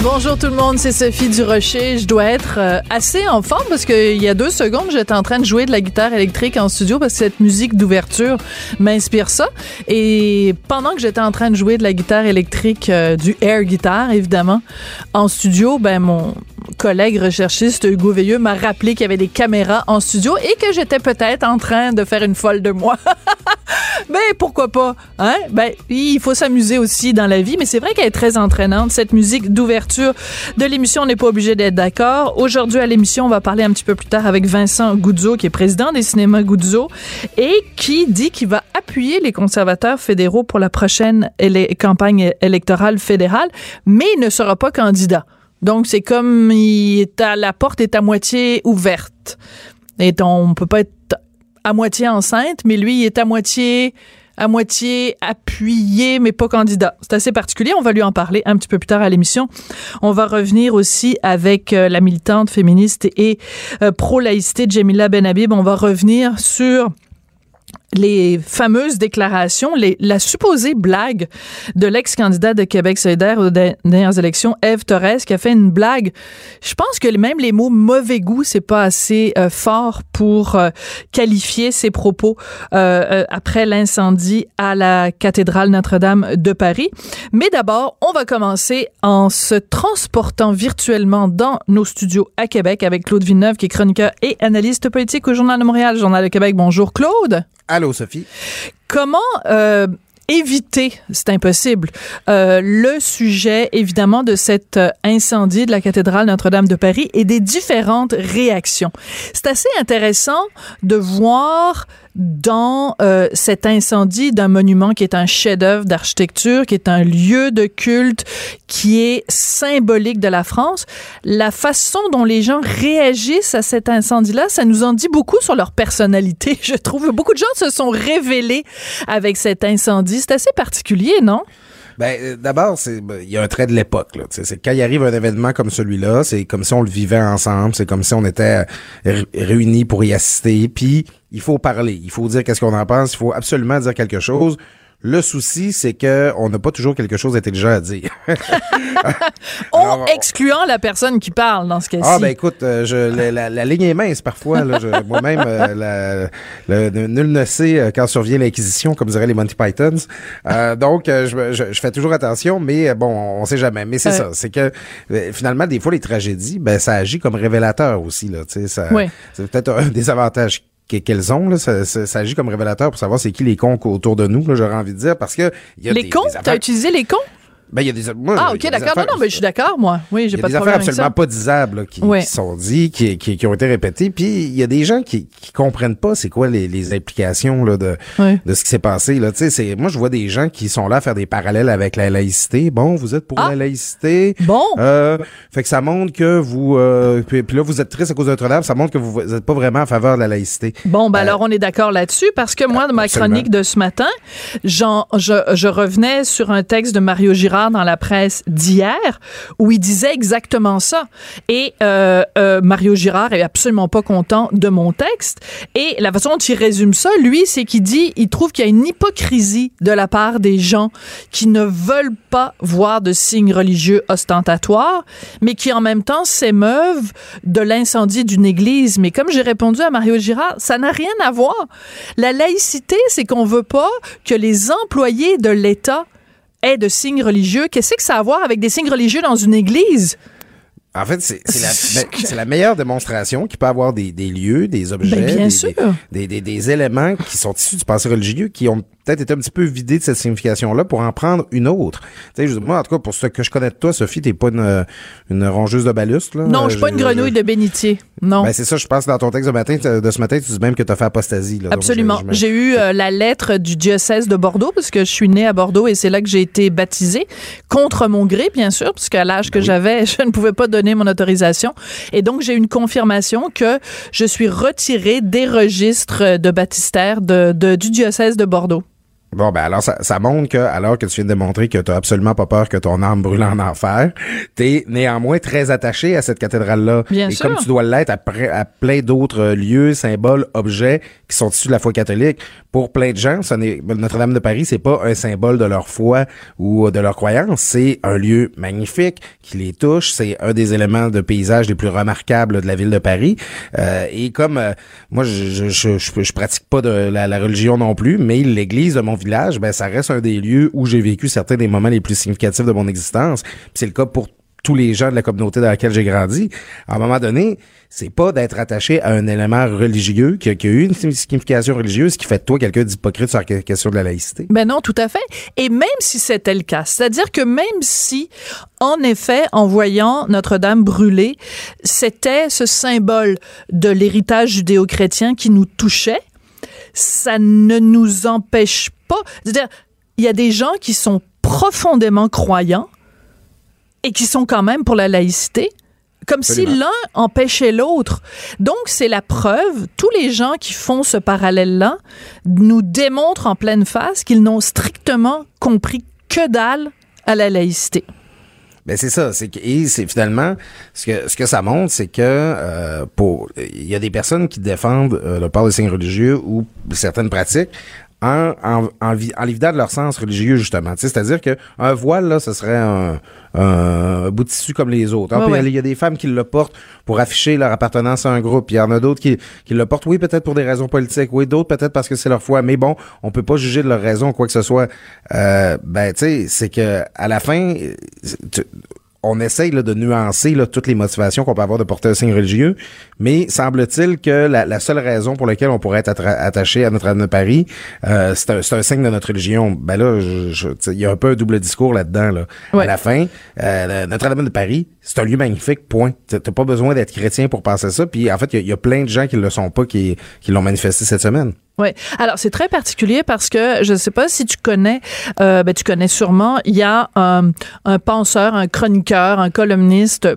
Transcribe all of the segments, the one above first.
Bonjour tout le monde, c'est Sophie Durocher. Je dois être euh, assez en forme parce qu'il y a deux secondes, j'étais en train de jouer de la guitare électrique en studio parce que cette musique d'ouverture m'inspire ça. Et pendant que j'étais en train de jouer de la guitare électrique, euh, du air guitar évidemment, en studio, ben mon collègue recherchiste Hugo Veilleux m'a rappelé qu'il y avait des caméras en studio et que j'étais peut-être en train de faire une folle de moi. ben pourquoi pas, hein? Ben il faut s'amuser aussi dans la vie, mais c'est vrai qu'elle est très entraînante cette musique d'ouverture de l'émission. On n'est pas obligé d'être d'accord. Aujourd'hui à l'émission, on va parler un petit peu plus tard avec Vincent Goudzo, qui est président des cinémas Goudzo et qui dit qu'il va appuyer les conservateurs fédéraux pour la prochaine campagne électorale fédérale, mais il ne sera pas candidat. Donc c'est comme il est à, la porte est à moitié ouverte. Et on peut pas être à moitié enceinte, mais lui il est à moitié à moitié appuyé, mais pas candidat. C'est assez particulier. On va lui en parler un petit peu plus tard à l'émission. On va revenir aussi avec euh, la militante féministe et euh, pro-laïcité Jamila Benhabib. On va revenir sur les fameuses déclarations, les, la supposée blague de l'ex-candidat de Québec solidaire aux dernières élections, Eve Torres, qui a fait une blague. Je pense que même les mots mauvais goût, c'est pas assez euh, fort pour euh, qualifier ses propos euh, après l'incendie à la cathédrale Notre-Dame de Paris. Mais d'abord, on va commencer en se transportant virtuellement dans nos studios à Québec avec Claude Villeneuve, qui est chroniqueur et analyste politique au Journal de Montréal, Journal de Québec. Bonjour Claude. Allô, Sophie? Comment euh, éviter, c'est impossible, euh, le sujet évidemment de cet euh, incendie de la cathédrale Notre-Dame de Paris et des différentes réactions? C'est assez intéressant de voir dans euh, cet incendie d'un monument qui est un chef-d'œuvre d'architecture, qui est un lieu de culte, qui est symbolique de la France, la façon dont les gens réagissent à cet incendie-là, ça nous en dit beaucoup sur leur personnalité. Je trouve beaucoup de gens se sont révélés avec cet incendie. C'est assez particulier, non? Ben, euh, d'abord, c'est ben, il y a un trait de l'époque. Là. C'est quand il arrive un événement comme celui-là, c'est comme si on le vivait ensemble, c'est comme si on était euh, réunis pour y assister. Puis il faut parler, il faut dire qu'est-ce qu'on en pense, il faut absolument dire quelque chose. Le souci, c'est que on n'a pas toujours quelque chose d'intelligent à dire. en excluant la personne qui parle dans ce cas-ci. Ah ben écoute, euh, je, la, la, ligne est mince parfois. Moi-même, euh, nul ne sait euh, quand survient l'inquisition, comme diraient les Monty Pythons. donc, je, je, fais toujours attention, mais bon, on sait jamais. Mais c'est ça, c'est que finalement, des fois, les tragédies, ben ça agit comme révélateur aussi. Là, ça, C'est peut-être un des avantages qu'elles ont. Là, ça, ça, agit comme révélateur pour savoir c'est qui les cons autour de nous, j'aurais envie de dire, parce que... Y a les cons? T'as utilisé les cons? Ben, il y a des. ah, ok, d'accord. Non, non, mais je suis d'accord, moi. Oui, j'ai pas de problème. Il y a des affaires absolument pas disables qui, qui, sont dites, qui, qui, qui, ont été répétées. Puis, il y a des gens qui, qui comprennent pas c'est quoi les, les implications là, de, de ce qui s'est passé. Là. C'est, moi, je vois des gens qui sont là à faire des parallèles avec la laïcité. Bon, vous êtes pour ah. la laïcité. Bon. Euh, fait que ça montre que vous. Euh, puis, là, vous êtes triste à cause de Notre-Dame. Ça montre que vous n'êtes pas vraiment en faveur de la laïcité. Bon, ben euh, alors, on est d'accord là-dessus parce que moi, de ma chronique de ce matin, je, je revenais sur un texte de Mario Girard dans la presse d'hier où il disait exactement ça. Et euh, euh, Mario Girard est absolument pas content de mon texte. Et la façon dont il résume ça, lui, c'est qu'il dit, il trouve qu'il y a une hypocrisie de la part des gens qui ne veulent pas voir de signes religieux ostentatoires, mais qui en même temps s'émeuvent de l'incendie d'une église. Mais comme j'ai répondu à Mario Girard, ça n'a rien à voir. La laïcité, c'est qu'on veut pas que les employés de l'État est de signes religieux. Qu'est-ce que ça a à voir avec des signes religieux dans une église? En fait, c'est la, ben, la, meilleure démonstration qu'il peut avoir des, des lieux, des objets, ben, des, des, des, éléments qui sont issus du passé religieux, qui ont peut-être été un petit peu vidé de cette signification-là pour en prendre une autre. Tu sais, moi, en tout cas, pour ce que je connais de toi, Sophie, t'es pas une, une rongeuse de balustre, là. Non, je suis pas une grenouille de bénitier. Non. Ben, c'est ça, je pense, dans ton texte de matin, de ce matin, tu dis même que tu as fait apostasie, là. Absolument. J'ai eu euh, la lettre du diocèse de Bordeaux, parce que je suis née à Bordeaux et c'est là que j'ai été baptisée, contre mon gré, bien sûr, parce qu'à l'âge que j'avais, je ne pouvais pas donner mon autorisation. Et donc, j'ai une confirmation que je suis retirée des registres de baptistère de, du diocèse de Bordeaux. Bon, ben alors ça, ça montre que, alors que tu viens de démontrer que tu absolument pas peur que ton âme brûle en enfer, t'es néanmoins très attaché à cette cathédrale-là. Bien Et sûr. comme tu dois l'être à, à plein d'autres lieux, symboles, objets qui sont issus de la foi catholique, pour plein de gens, Notre-Dame de Paris, c'est pas un symbole de leur foi ou de leur croyance, c'est un lieu magnifique qui les touche, c'est un des éléments de paysage les plus remarquables de la ville de Paris. Euh, et comme euh, moi, je, je, je, je, je pratique pas de la, la religion non plus, mais l'église de mon village, ben ça reste un des lieux où j'ai vécu certains des moments les plus significatifs de mon existence. C'est le cas pour tous les gens de la communauté dans laquelle j'ai grandi. À un moment donné, c'est pas d'être attaché à un élément religieux qui a, qui eu une signification religieuse qui fait de toi quelqu'un d'hypocrite sur la que- question de la laïcité. Ben non, tout à fait. Et même si c'était le cas, c'est-à-dire que même si, en effet, en voyant Notre-Dame brûler, c'était ce symbole de l'héritage judéo-chrétien qui nous touchait, ça ne nous empêche pas. C'est-à-dire, il y a des gens qui sont profondément croyants et qui sont quand même pour la laïcité. Comme si l'un empêchait l'autre. Donc, c'est la preuve, tous les gens qui font ce parallèle-là nous démontrent en pleine face qu'ils n'ont strictement compris que dalle à la laïcité. Ben c'est ça, c'est que et c'est finalement ce que ce que ça montre, c'est que euh, pour il y a des personnes qui défendent euh, le port des signes religieux ou certaines pratiques en en en, de leur sens religieux justement. C'est-à-dire que un voile là, ce serait un, un bout de tissu comme les autres. Ah, Ouais, puis ouais. Il y a des femmes qui le portent pour afficher leur appartenance à un groupe. Il y en a d'autres qui, qui le portent, oui, peut-être pour des raisons politiques, oui, d'autres peut-être parce que c'est leur foi. Mais bon, on peut pas juger de leur raison, quoi que ce soit. Euh, ben, tu sais, c'est que à la fin, tu- on essaye là, de nuancer là, toutes les motivations qu'on peut avoir de porter un signe religieux, mais semble-t-il que la, la seule raison pour laquelle on pourrait être attaché à Notre-Dame de Paris, euh, c'est un, signe de notre religion. Ben là, il y a un peu un double discours là-dedans. Là. Ouais. À la fin, euh, Notre-Dame de Paris, c'est un lieu magnifique, point. T'as pas besoin d'être chrétien pour penser ça. Puis en fait, il y a- il y, a plein de gens qui le sont pas, qui, qui l'ont manifesté cette semaine. Oui. Alors, c'est très particulier parce que je ne sais pas si tu connais, euh, ben, tu connais sûrement, il y a un, un penseur, un chroniqueur, un columniste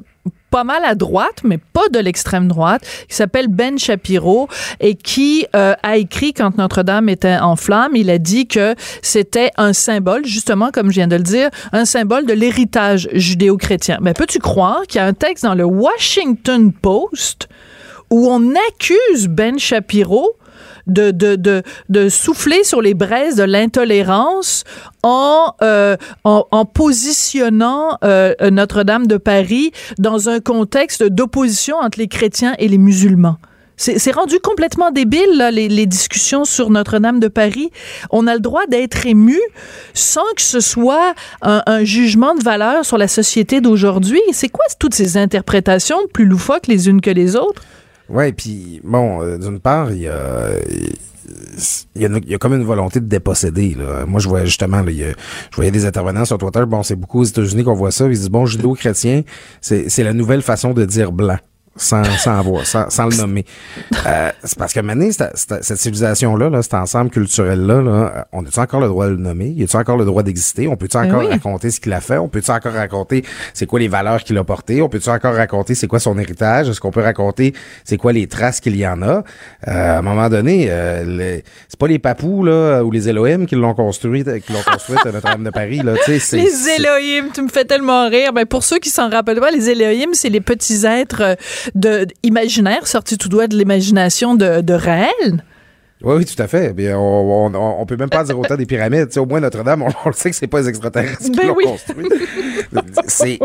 pas mal à droite, mais pas de l'extrême droite, qui s'appelle Ben Shapiro et qui euh, a écrit quand Notre-Dame était en flammes, il a dit que c'était un symbole, justement, comme je viens de le dire, un symbole de l'héritage judéo-chrétien. Mais peux-tu croire qu'il y a un texte dans le Washington Post où on accuse Ben Shapiro de, de, de, souffler sur les braises de l'intolérance en, euh, en, positionnant euh, Notre-Dame de Paris dans un contexte d'opposition entre les chrétiens et les musulmans. C'est rendu complètement débile, les discussions sur Notre-Dame de Paris. On a le droit d'être ému sans que ce soit un, un jugement de valeur sur la société d'aujourd'hui. C'est quoi toutes ces interprétations plus loufoques les unes que les autres? Ouais, puis bon, euh, d'une part, il y a, il y, a il y a comme une volonté de déposséder. Là. Moi, je voyais justement, là, il y a- je voyais des intervenants sur Twitter. Bon, c'est beaucoup aux États-Unis qu'on voit ça. Ils disent bon, judo-chrétien, c'est c'est la nouvelle façon de dire blanc. Sans, sans avoir, sans, sans le nommer. Euh, c'est parce que maintenant, cette, civilisation-là, là, cet ensemble culturel-là, là, euh, on a-tu encore le droit de le nommer? Y a-tu encore le droit d'exister? On peut-tu Ben encore oui. raconter ce qu'il a fait? On peut-tu encore raconter c'est quoi les valeurs qu'il a portées? On peut-tu encore raconter c'est quoi son héritage? Est-ce qu'on peut raconter c'est quoi les traces qu'il y en a? Euh, à un moment donné, euh, les- c'est pas les papous là, ou les Elohim qui l'ont construit, qui l'ont construite à Notre-Dame de Paris. Là, tu sais, c'est- Les Elohim, tu me fais tellement rire. Ben, pour ceux qui s'en rappellent pas, les Elohim, c'est les petits êtres euh, de, imaginaires sortis tout doigt de l'imagination de, de Raël? Oui, oui, tout à fait. Bien, on, on, peut même pas dire autant des pyramides. Tu sais, au moins Notre-Dame, on, on le sait que c'est pas les extraterrestres qui Ben l'ont oui. construit. c'est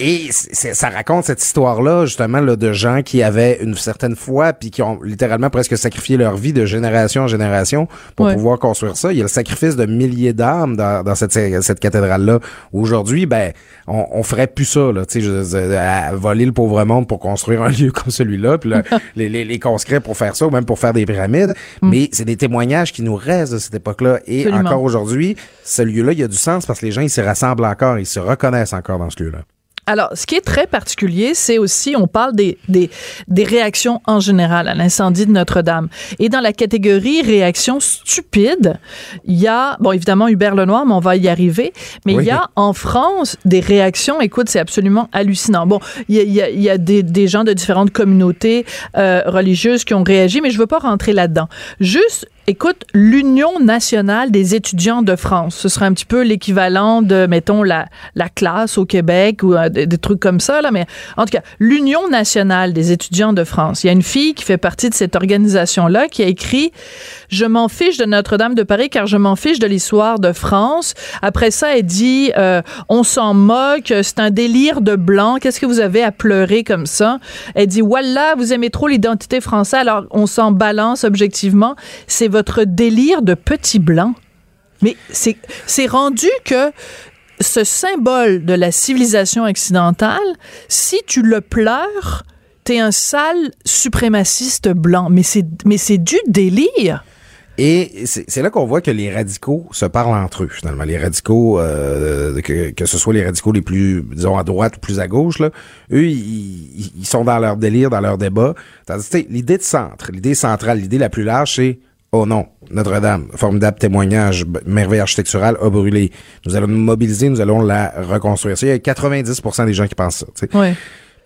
et c'est- ça raconte cette histoire-là, justement, là, de gens qui avaient une certaine foi, puis qui ont littéralement presque sacrifié leur vie de génération en génération pour Ouais. pouvoir construire ça. Il y a le sacrifice de milliers d'âmes dans, dans cette, cette cathédrale-là. Aujourd'hui, ben, on, on ferait plus ça, là, tu sais, voler le pauvre monde pour construire un lieu comme celui-là, puis là, les, les, les conscrits pour faire ça, ou même pour faire des pyramides. Mais c'est des témoignages qui nous restent de cette époque-là. Et Absolument. encore aujourd'hui, ce lieu-là, il y a du sens parce que les gens, ils s'y rassemblent encore, ils se reconnaissent encore dans ce lieu-là. Alors, ce qui est très particulier, c'est aussi, on parle des, des, des réactions en général à l'incendie de Notre-Dame. Et dans la catégorie réactions stupides, il y a, bon, évidemment, Hubert Lenoir, mais on va y arriver, mais Oui. il y a en France des réactions, écoute, c'est absolument hallucinant. Bon, il y a, il y a, il y a des, des gens de différentes communautés euh, religieuses qui ont réagi, mais je veux pas rentrer là-dedans. Juste écoute, l'Union nationale des étudiants de France, ce serait un petit peu l'équivalent de, mettons, la, la classe au Québec ou euh, des, trucs comme ça, là, mais en tout cas, l'Union nationale des étudiants de France. Il y a une fille qui fait partie de cette organisation-là qui a écrit Je m'en fiche de Notre-Dame de Paris car je m'en fiche de l'histoire de France. Après ça, elle dit euh, On s'en moque, c'est un délire de blanc, qu'est-ce que vous avez à pleurer comme ça? Elle dit Voilà, vous aimez trop l'identité française, alors on s'en balance objectivement. C'est délire de petit blanc. Mais c'est rendu que ce symbole de la civilisation occidentale, si tu le pleures, t'es un sale suprémaciste blanc. Mais c'est, mais c'est du délire. Et c'est là qu'on voit que les radicaux se parlent entre eux, finalement. Les radicaux, euh, que, que, ce soit les radicaux les plus, disons, à droite ou plus à gauche, là, eux, ils, ils sont dans leur délire, dans leur débat. L'idée de centre, l'idée centrale, l'idée la plus large, c'est Oh non, Notre-Dame, formidable témoignage, merveille architecturale a brûlé. Nous allons nous mobiliser, nous allons la reconstruire. Il y a 90% des gens qui pensent ça. Ouais.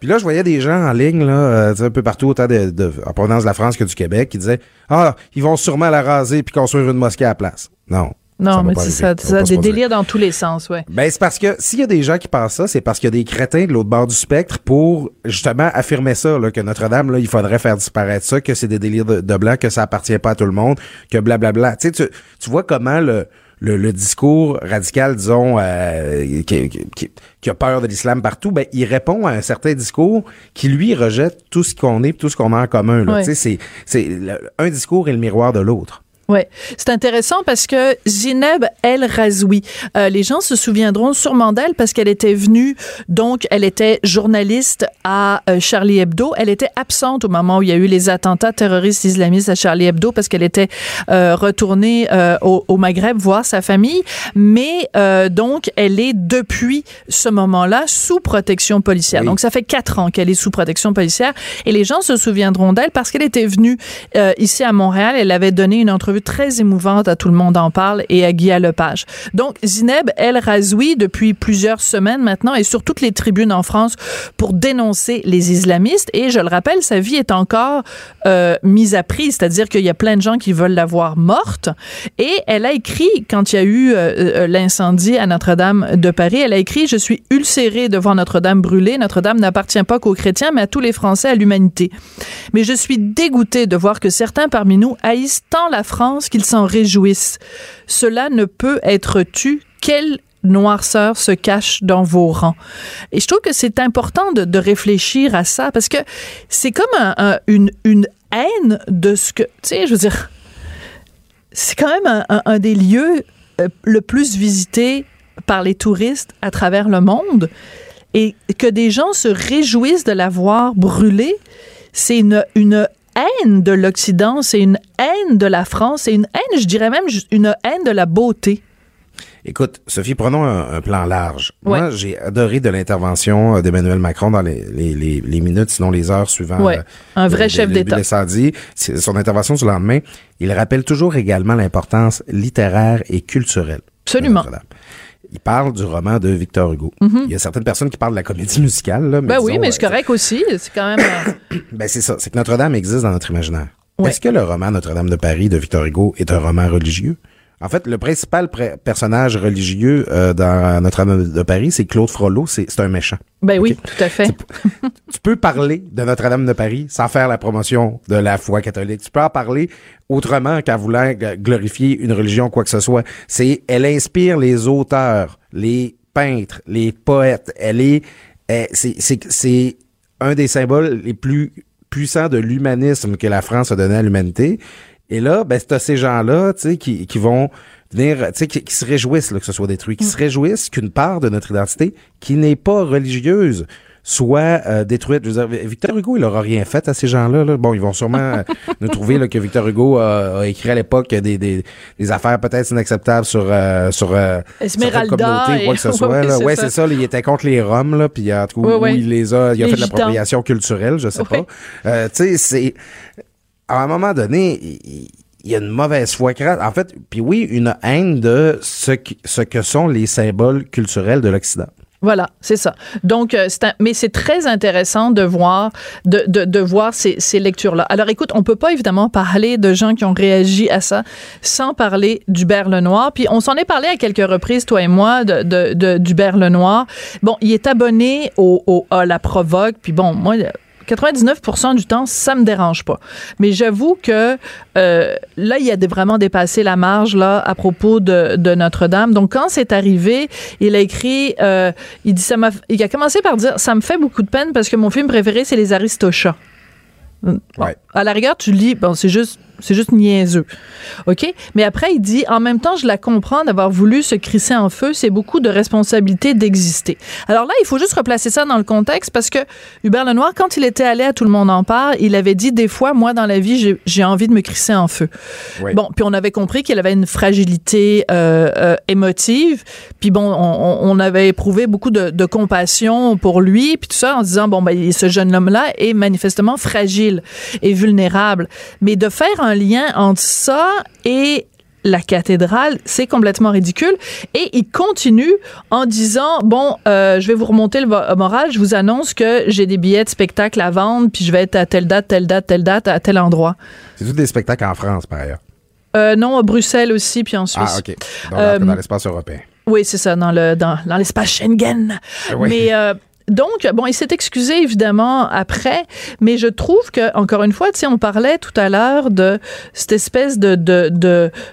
Puis là, je voyais des gens en ligne, là, euh, un peu partout, autant de, de, en provenance de la France que du Québec, qui disaient Ah, ils vont sûrement la raser puis construire une mosquée à la place. Non. Non, mais c'est ça, ça, des délires dans tous les sens, ouais. Ben, c'est parce que s'il y a des gens qui pensent ça, c'est parce qu'il y a des crétins de l'autre bord du spectre pour justement affirmer ça, là, que Notre-Dame, là, il faudrait faire disparaître ça, que c'est des délires de, de blanc, que ça appartient pas à tout le monde, que blablabla. Tu sais, tu, tu vois comment le, le, le, discours radical, disons, euh, qui, qui, qui, a peur de l'islam partout, ben, il répond à un certain discours qui, lui, rejette tout ce qu'on est, tout ce qu'on a en commun. Là. Ouais. Tu sais, c'est un discours est le miroir de l'autre. Oui, c'est intéressant parce que Zineb El Razoui, euh, les gens se souviendront sûrement d'elle parce qu'elle était venue, donc elle était journaliste à euh, Charlie Hebdo. Elle était absente au moment où il y a eu les attentats terroristes islamistes à Charlie Hebdo parce qu'elle était euh, retournée euh, au, au, Maghreb voir sa famille. Mais euh, donc, elle est depuis ce moment-là sous protection policière. Oui. Donc, ça fait quatre ans qu'elle est sous protection policière et les gens se souviendront d'elle parce qu'elle était venue euh, ici à Montréal. Elle avait donné une entrevue très émouvante à Tout le monde en parle et à Guy Lepage. Donc, Zineb El Razoui, depuis plusieurs semaines maintenant, est sur toutes les tribunes en France pour dénoncer les islamistes. Et je le rappelle, sa vie est encore euh, mise à prix, c'est-à-dire qu'il y a plein de gens qui veulent la voir morte. Et elle a écrit, quand il y a eu euh, euh, l'incendie à Notre-Dame de Paris, elle a écrit Je suis ulcérée de voir Notre-Dame brûler. Notre-Dame n'appartient pas qu'aux chrétiens, mais à tous les Français, à l'humanité. Mais je suis dégoûtée de voir que certains parmi nous haïssent tant la France qu'ils s'en réjouissent. Cela ne peut être tu. Quelle noirceur se cache dans vos rangs? Et je trouve que c'est important de, réfléchir à ça parce que c'est comme un, un, une, haine de ce que, tu sais, je veux dire, c'est quand même un, des lieux euh, le plus visités par les touristes à travers le monde et que des gens se réjouissent de l'avoir brûlé, c'est une, une haine de l'Occident, c'est une haine de la France, c'est une haine, je dirais même une haine de la beauté. Écoute, Sophie, prenons un, un plan large. Ouais. Moi, j'ai adoré de l'intervention d'Emmanuel Macron dans les, les, les, les, minutes, sinon les heures suivant. Ouais. Un vrai chef d'État. Son intervention du lendemain, il rappelle toujours également l'importance littéraire et culturelle. Absolument. Il parle du roman de Victor Hugo. Mm -hmm. Il y a certaines personnes qui parlent de la comédie musicale. Là, mais ben disons, oui, mais c'est correct aussi. C'est quand même. ben c'est ça. C'est que Notre-Dame existe dans notre imaginaire. Ouais. Est-ce que le roman Notre-Dame de Paris de Victor Hugo est un roman religieux? En fait, le principal personnage religieux euh, dans Notre-Dame de Paris, c'est Claude Frollo, c'est un méchant. Ben oui, okay? tout à fait. Tu, tu peux parler de Notre-Dame de Paris sans faire la promotion de la foi catholique. Tu peux en parler autrement qu'en voulant glorifier une religion, quoi que ce soit. C'est, elle inspire les auteurs, les peintres, les poètes. Elle est, c'est un des symboles les plus puissants de l'humanisme que la France a donné à l'humanité. Et là, ben, c'est ces gens-là, tu sais, qui, qui vont venir, tu sais, qui, qui, se réjouissent là, que ce soit détruit, qui mm. se réjouissent qu'une part de notre identité, qui n'est pas religieuse, soit euh, détruite. Je veux dire, Victor Hugo, il n'aura rien fait à ces gens-là. Là. Bon, ils vont sûrement nous trouver là, que Victor Hugo a, a écrit à l'époque des, des, des, affaires peut-être inacceptables sur euh, sur euh, Esmeralda et... quoi que ce soit. ouais, ouais c'est ça. Là, il était contre les Roms, là, puis en tout cas, ouais, il les a, il a les fait de l'appropriation culturelle, je sais pas. Euh, tu sais, c'est à un moment donné, il, y a une mauvaise foi En fait, puis oui, une haine de ce, qui, ce que sont les symboles culturels de l'Occident. Voilà, c'est ça. Donc, euh, un- mais c'est très intéressant de voir, de, de, voir ces, ces lectures-là. Alors, écoute, on peut pas évidemment parler de gens qui ont réagi à ça sans parler d'Hubert Lenoir. Puis, on s'en est parlé à quelques reprises, toi et moi, de, de- d'Hubert Lenoir. Bon, il est abonné au, au, à la Provoque. Puis, bon, moi, 99% du temps, ça me dérange pas. Mais j'avoue que euh, là, il a vraiment dépassé la marge là à propos de, de Notre-Dame. Donc, quand c'est arrivé, il a écrit, euh, il dit, ça m'a, il a commencé par dire, ça me fait beaucoup de peine parce que mon film préféré, c'est Les Aristochats. Bon, Ouais. À la rigueur, tu lis, bon, c'est juste, c'est juste niaiseux. OK? Mais après, il dit, en même temps, je la comprends d'avoir voulu se crisser en feu. C'est beaucoup de responsabilité d'exister. Alors là, il faut juste replacer ça dans le contexte parce que Hubert Lenoir, quand il était allé à Tout le monde en parle, il avait dit, des fois, moi, dans la vie, j'ai, envie de me crisser en feu. Oui. Bon, puis on avait compris qu'il avait une fragilité euh, euh, émotive. Puis bon, on, on- avait éprouvé beaucoup de, de compassion pour lui, puis tout ça, en disant, bon, ben, ce jeune homme-là est manifestement fragile et vulnérable. Mais de faire un lien entre ça et la cathédrale, c'est complètement ridicule. Et il continue en disant, bon, euh, je vais vous remonter le moral, je vous annonce que j'ai des billets de spectacle à vendre, puis je vais être à telle date, telle date, telle date, à tel endroit. C'est tous des spectacles en France, par ailleurs. Euh, non, à Bruxelles aussi, puis en Suisse. Ah, OK. Donc, Euh, dans l'espace européen. Oui, c'est ça, dans le dans, dans l'espace Schengen. Ah oui. Mais euh, donc, bon, il s'est excusé évidemment après, mais je trouve que encore une fois, tu on parlait tout à l'heure de cette espèce de de,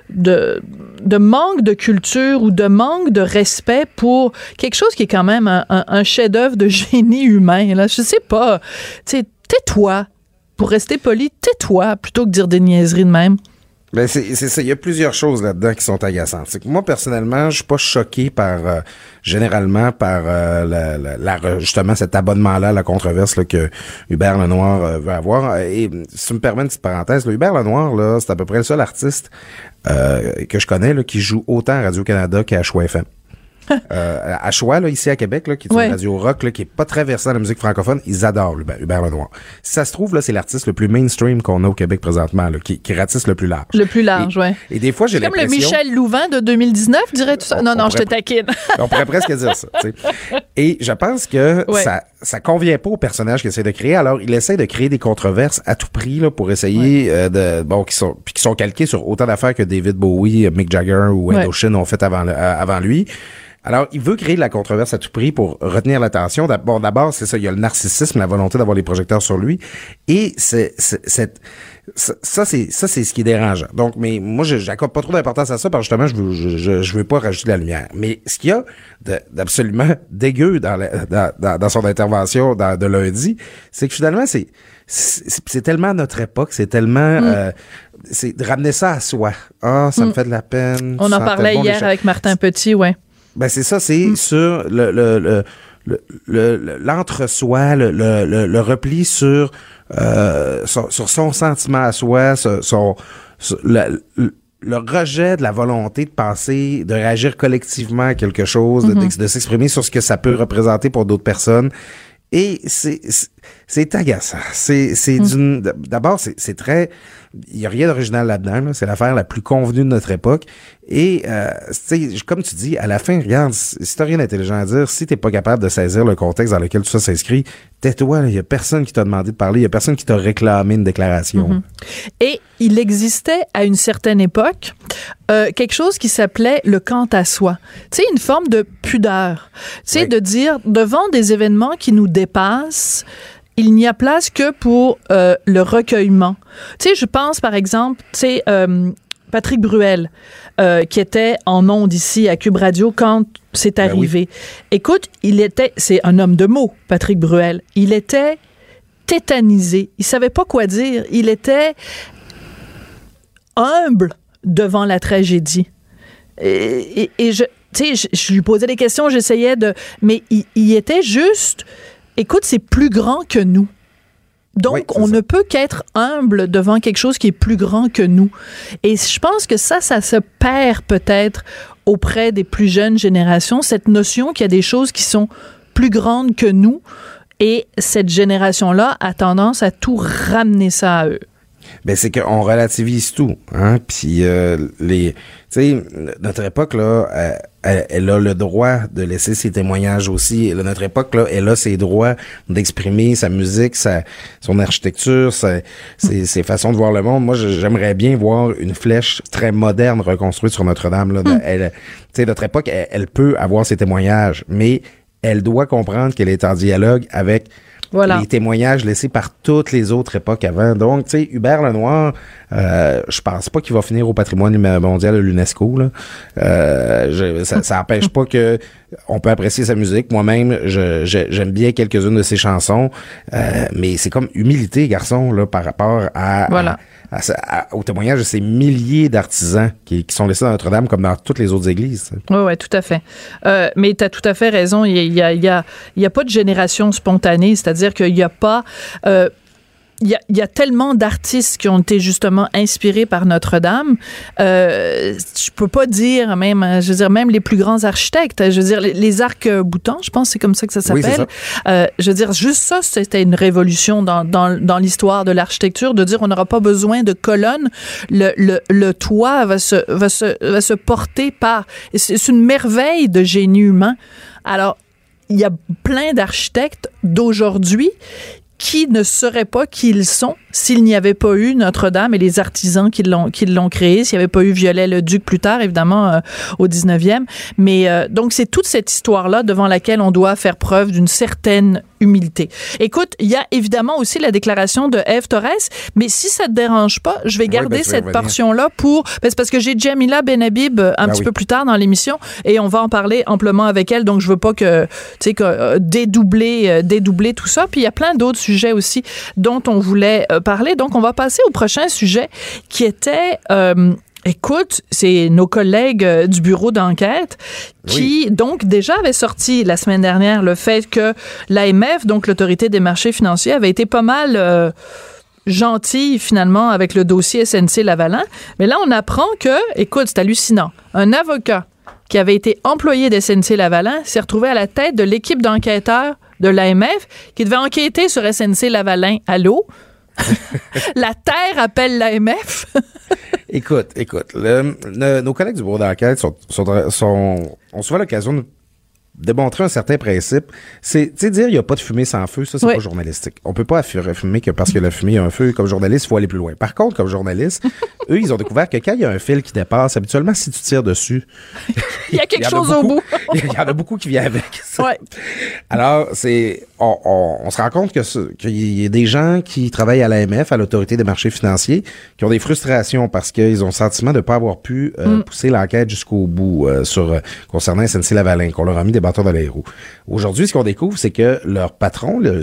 de de manque de culture ou de manque de respect pour quelque chose qui est quand même un, un- un chef-d'œuvre de génie humain. Là, je sais pas, tu tais-toi. Pour rester poli, tais-toi plutôt que dire des niaiseries de même. Ben c'est ça. Il y a plusieurs choses là-dedans qui sont agaçantes. Moi personnellement, je suis pas choqué par euh, généralement par euh, la, la- la- justement cet abonnement-là, la controverse là, que Hubert Lenoir euh, veut avoir. Et si tu me permets une petite parenthèse, là, Hubert Lenoir, là, c'est à peu près le seul artiste euh, que je connais là, qui joue autant à Radio Canada qu'à Choix FM. Euh, à Choix, là, ici à Québec, là, qui est Ouais. une radio rock, là, qui est pas très versée dans la musique francophone, ils adorent Hubert, Lenoir. Si ça se trouve, là, c'est l'artiste le plus mainstream qu'on a au Québec présentement, là, qui, qui ratisse le plus large. Le plus large, ouais. Et des fois, j'ai C'est comme le l'impression... Michel Louvain de 2019, dirais tu ça? On- non, on non, je te taquine. On pourrait presque dire ça. tu sais. Et je pense que Ouais. ça ça convient pas au personnage qu'il essaie de créer. Alors, il essaie de créer des controverses à tout prix là, pour essayer euh, de bon qui sont puis qui sont calqués sur autant d'affaires que David Bowie, Mick Jagger ou Ouais. Indochine ont fait avant le- euh, avant lui. Alors, il veut créer de la controverse à tout prix pour retenir l'attention. D'ab- Bon, d'abord, c'est ça, il y a le narcissisme, la volonté d'avoir les projecteurs sur lui. Et c'est, c'est- ça, c'est, ça, c'est ce qui est dérangeant. Donc, mais moi, j'accorde pas trop d'importance à ça parce que justement, je veux, je, je, je veux pas rajouter de la lumière. Mais ce qu'il y a d'absolument dégueu dans, la- dans, dans, dans son intervention dans- de lundi, c'est que finalement, c'est, c'est, tellement notre époque, c'est tellement, Mm. euh, c'est de ramener ça à soi. Ah, ça me fait de la peine. On en parlait bon, hier avec Martin Petit, ouais. Ben c'est ça, c'est sur le le le le- le- le- l'entre-soi, le, le, repli sur, euh, sur sur son sentiment à soi, sur- son, sur le, rejet de la volonté de penser, de réagir collectivement à quelque chose, de- de, s'exprimer sur ce que ça peut représenter pour d'autres personnes. Et c'est c'est- c'est agaçant. C'est c'est d'une d'abord c'est c'est très il y a rien d'original là-dedans. là. C'est l'affaire la plus convenue de notre époque. Et euh, tu sais, comme tu dis, à la fin, regarde, si t'as rien d'intelligent à dire, si t'es pas capable de saisir le contexte dans lequel tout ça s'inscrit, tais-toi. Il y a personne qui t'a demandé de parler. Il y a personne qui t'a réclamé une déclaration. Et il existait à une certaine époque euh, quelque chose qui s'appelait le quant à soi. Tu sais, une forme de pudeur. Tu sais, Oui. de dire devant des événements qui nous dépassent, il n'y a place que pour euh, le recueillement. Tu sais, je pense par exemple, tu sais, euh, Patrick Bruel, euh, qui était en ondes ici à Cube Radio quand c'est Ben oui. arrivé. Écoute, il était, c'est un homme de mots, Patrick Bruel. Il était tétanisé. Il savait pas quoi dire. Il était humble devant la tragédie. Et, et- et je, tu sais, je, je lui posais des questions, j'essayais de, mais il, il était juste, écoute, c'est plus grand que nous. Donc, Oui, on ça. ne peut qu'être humble devant quelque chose qui est plus grand que nous. Et je pense que ça, ça se perd peut-être auprès des plus jeunes générations, cette notion qu'il y a des choses qui sont plus grandes que nous. Et cette génération-là a tendance à tout ramener ça à eux. Ben c'est qu'on relativise tout, hein. Puis euh, les, tu sais, notre époque là, elle, a le droit de laisser ses témoignages aussi. notre époque, là, elle a ses droits d'exprimer sa musique, sa, son architecture, sa, ses, façons de voir le monde. Moi, j'aimerais bien voir une flèche très moderne reconstruite sur Notre-Dame. Là. Mm. Elle, notre époque, elle peut avoir ses témoignages, mais elle doit comprendre qu'elle est en dialogue avec les témoignages laissés par toutes les autres époques avant. Donc, tu sais, Hubert Lenoir, euh, je pense pas qu'il va finir au patrimoine mondial de l'UNESCO. Euh, ça, ça empêche pas que on peut apprécier sa musique. Moi-même, j'aime bien quelques-unes de ses chansons, euh, mais c'est comme humilité, garçon, là, par rapport à, voilà. Au témoignage de ces milliers d'artisans qui, sont laissés dans Notre-Dame comme dans toutes les autres églises. Oui, oui, tout à fait. Euh, mais tu as tout à fait raison. Il n'y a, y a, y a, pas de génération spontanée, c'est-à-dire qu'il n'y a pas... Euh, il y, a, tellement d'artistes qui ont été justement inspirés par Notre-Dame. Euh, je peux pas dire même, je veux dire même les plus grands architectes. Je veux dire les, arcs boutants, je pense c'est comme ça que ça s'appelle. euh, je veux dire juste ça, c'était une révolution dans, dans, dans l'histoire de l'architecture de dire on n'aura pas besoin de colonnes. Le, le, le toit va se va se va se porter par. C'est une merveille de génie humain. Alors il y a plein d'architectes d'aujourd'hui qui ne seraient pas qui ils sont s'il n'y avait pas eu Notre-Dame et les artisans qui l'ont qui l'ont créé, s'il n'y avait pas eu Viollet-le-Duc plus tard, évidemment, euh, au 19e. Mais euh, donc, c'est toute cette histoire-là devant laquelle on doit faire preuve d'une certaine humilité. Écoute, il y a évidemment aussi la déclaration de Eve Torres, mais si ça te dérange pas, je vais garder ben, cette portion-là pour ben, parce que j'ai Jamila Benhabib euh, un ben petit peu plus tard dans l'émission et on va en parler amplement avec elle, donc je veux pas que tu sais que dédoubler dédoubler tout ça. Puis il y a plein d'autres sujets aussi dont on voulait parler. Donc, on va passer au prochain sujet qui était... Écoute, c'est nos collègues euh, du bureau d'enquête qui, donc, déjà avaient sorti la semaine dernière le fait que l'AMF, donc l'autorité des marchés financiers, avait été pas mal euh, gentille, finalement, avec le dossier SNC-Lavalin. Mais là, on apprend que, écoute, c'est hallucinant, un avocat qui avait été employé de SNC-Lavalin s'est retrouvé à la tête de l'équipe d'enquêteurs de l'AMF qui devait enquêter sur SNC-Lavalin à l'eau. La Terre appelle l'AMF. écoute, écoute, nos collègues du bureau d'enquête sont, sont, ont souvent l'occasion de démontrer un certain principe, c'est dire il n'y a pas de fumée sans feu, ça c'est pas journalistique. On peut pas fumer que parce que la fumée a un feu, comme journaliste, il faut aller plus loin. Par contre, comme journaliste, eux, ils ont découvert que quand il y a un fil qui dépasse, habituellement, si tu tires dessus, il y a quelque chose au bout. Il y en a beaucoup qui viennent avec. Ça. Alors, c'est on, se rend compte que qu'il y a des gens qui travaillent à l'AMF, à l'autorité des marchés financiers, qui ont des frustrations parce qu'ils ont le sentiment de ne pas avoir pu euh, mm. pousser l'enquête jusqu'au bout euh, sur euh, concernant SNC Lavalin, qu'on leur a mis des bâtons dans les roues. Aujourd'hui, ce qu'on découvre, c'est que leur patron, le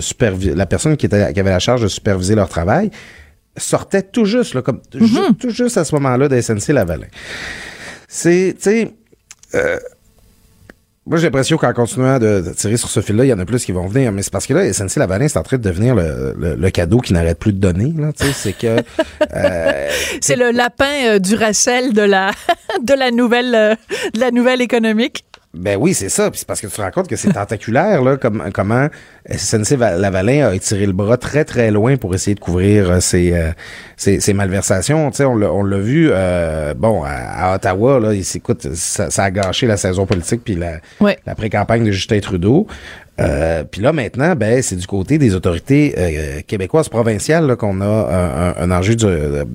la personne qui, était, qui avait la charge de superviser leur travail, sortait tout juste, là, comme mm-hmm. tout juste à ce moment-là de SNC Lavalin. C'est, tu sais, moi, j'ai l'impression qu'en continuant de, tirer sur ce fil-là, il y en a plus qui vont venir. Mais c'est parce que là, SNC Lavalin, c'est en train de devenir le, cadeau qui n'arrête plus de donner. C'est que... Euh, c'est le lapin euh, du Racel de la, de la nouvelle, euh, de la nouvelle économique. Ben oui, c'est ça. Puis c'est parce que tu te rends compte que c'est tentaculaire, là, comme, comment SNC Lavalin a étiré le bras très, très loin pour essayer de couvrir euh, ces, euh, ces, malversations. Tu sais, on l'a vu, euh, bon, à, Ottawa, là, écoute, ça, ça, a gâché la saison politique puis la, la pré-campagne de Justin Trudeau. Euh, puis là, maintenant, ben, c'est du côté des autorités euh, québécoises provinciales qu'on a un, enjeu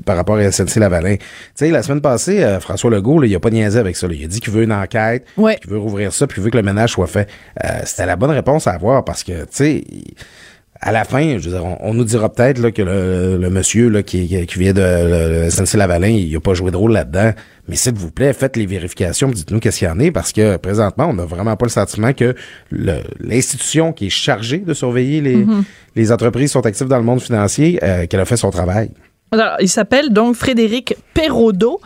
par rapport à SNC-Lavalin. Tu sais, la semaine passée, euh, François Legault, là, il a pas niaisé avec ça. Il a dit qu'il veut une enquête, qu'il veut rouvrir ça, puis qu'il veut que le ménage soit fait. C'était la bonne réponse à avoir parce que, tu sais à la fin, je veux dire, on, nous dira peut-être là, que le, monsieur là, qui, qui vient de le, SNC-Lavalin, il n'a pas joué de rôle là-dedans. Mais s'il vous plaît, faites les vérifications, dites-nous qu'est-ce qu'il y en est, parce que présentement, on n'a vraiment pas le sentiment que l'institution qui est chargée de surveiller les, mm-hmm. les entreprises sont actives dans le monde financier, euh, qu'elle a fait son travail. Alors, il s'appelle donc Frédéric Perraudot.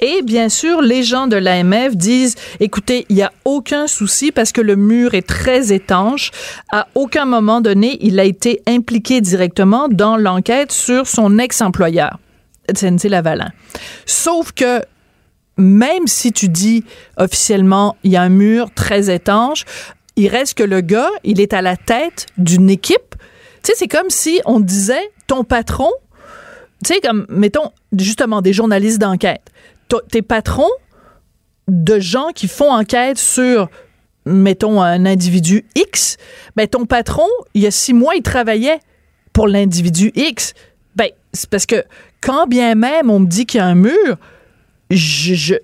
Et bien sûr, les gens de l'AMF disent, écoutez, il n'y a aucun souci parce que le mur est très étanche. À aucun moment donné, il a été impliqué directement dans l'enquête sur son ex-employeur, SNC Lavalin. Sauf que même si tu dis officiellement, il y a un mur très étanche, il reste que le gars, il est à la tête d'une équipe. Tu sais, c'est comme si on disait, ton patron, tu sais, comme, mettons, justement, des journalistes d'enquête. Tes patrons de gens qui font enquête sur mettons un individu X, ben ton patron, il y a six mois, il travaillait pour l'individu X. Ben, c'est parce que quand bien même on me dit qu'il y a un mur,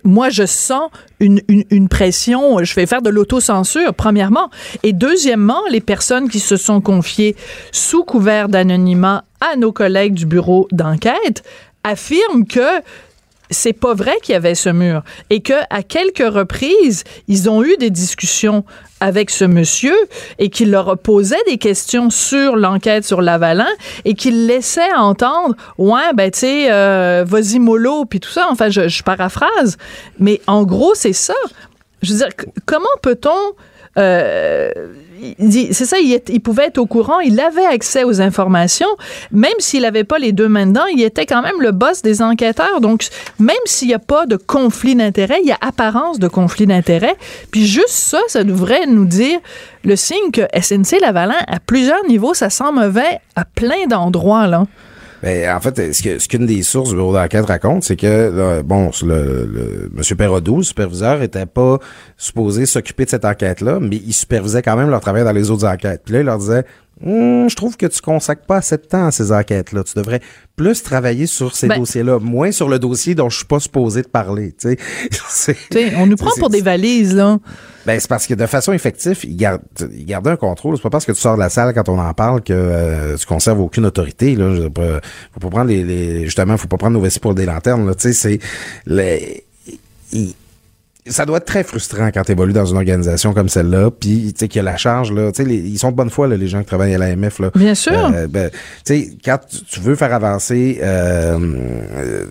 moi, je sens une, une, pression. Je vais faire de l'autocensure, premièrement. Et deuxièmement, les personnes qui se sont confiées sous couvert d'anonymat à nos collègues du bureau d'enquête affirment que c'est pas vrai qu'il y avait ce mur et que à quelques reprises ils ont eu des discussions avec ce monsieur et qu'il leur posait des questions sur l'enquête sur Lavalin et qu'il laissait entendre ouais ben tu sais euh, vas-y mollo puis tout ça. Enfin je, je paraphrase mais en gros c'est ça. Je veux dire comment peut-on euh, c'est ça, il, pouvait être au courant, il avait accès aux informations, même s'il n'avait pas les deux mains dedans, il était quand même le boss des enquêteurs. Donc, même s'il n'y a pas de conflit d'intérêt, il y a apparence de conflit d'intérêt. Puis juste ça, ça devrait nous dire le signe que SNC Lavalin, à plusieurs niveaux, ça sent mauvais à plein d'endroits, là. Ben, en fait, ce qu'une des sources du bureau d'enquête raconte, c'est que, bon, le, le M. Perrodou, le superviseur, était pas supposé s'occuper de cette enquête-là, mais il supervisait quand même leur travail dans les autres enquêtes. Puis là, il leur disait, hum, je trouve que tu consacres pas assez de temps à ces enquêtes-là. Tu devrais plus travailler sur ces ben dossiers-là, moins sur le dossier dont je suis pas supposé de parler. Tu sais, on nous prend pour des valises, là. Ben, c'est parce que de façon effective, il garde, il garde un contrôle. C'est pas parce que tu sors de la salle quand on en parle que euh, tu conserves aucune autorité. Là. faut pas prendre les, les, justement, faut pas prendre nos vessies pour des lanternes. Là. Tu sais, c'est les, ça doit être très frustrant quand tu évolues dans une organisation comme celle-là, puis tu sais qu'il y a la charge là, tu sais ils sont de bonne foi là, les gens qui travaillent à l'AMF là. Bien sûr. Euh, ben, tu sais quand tu veux faire avancer euh,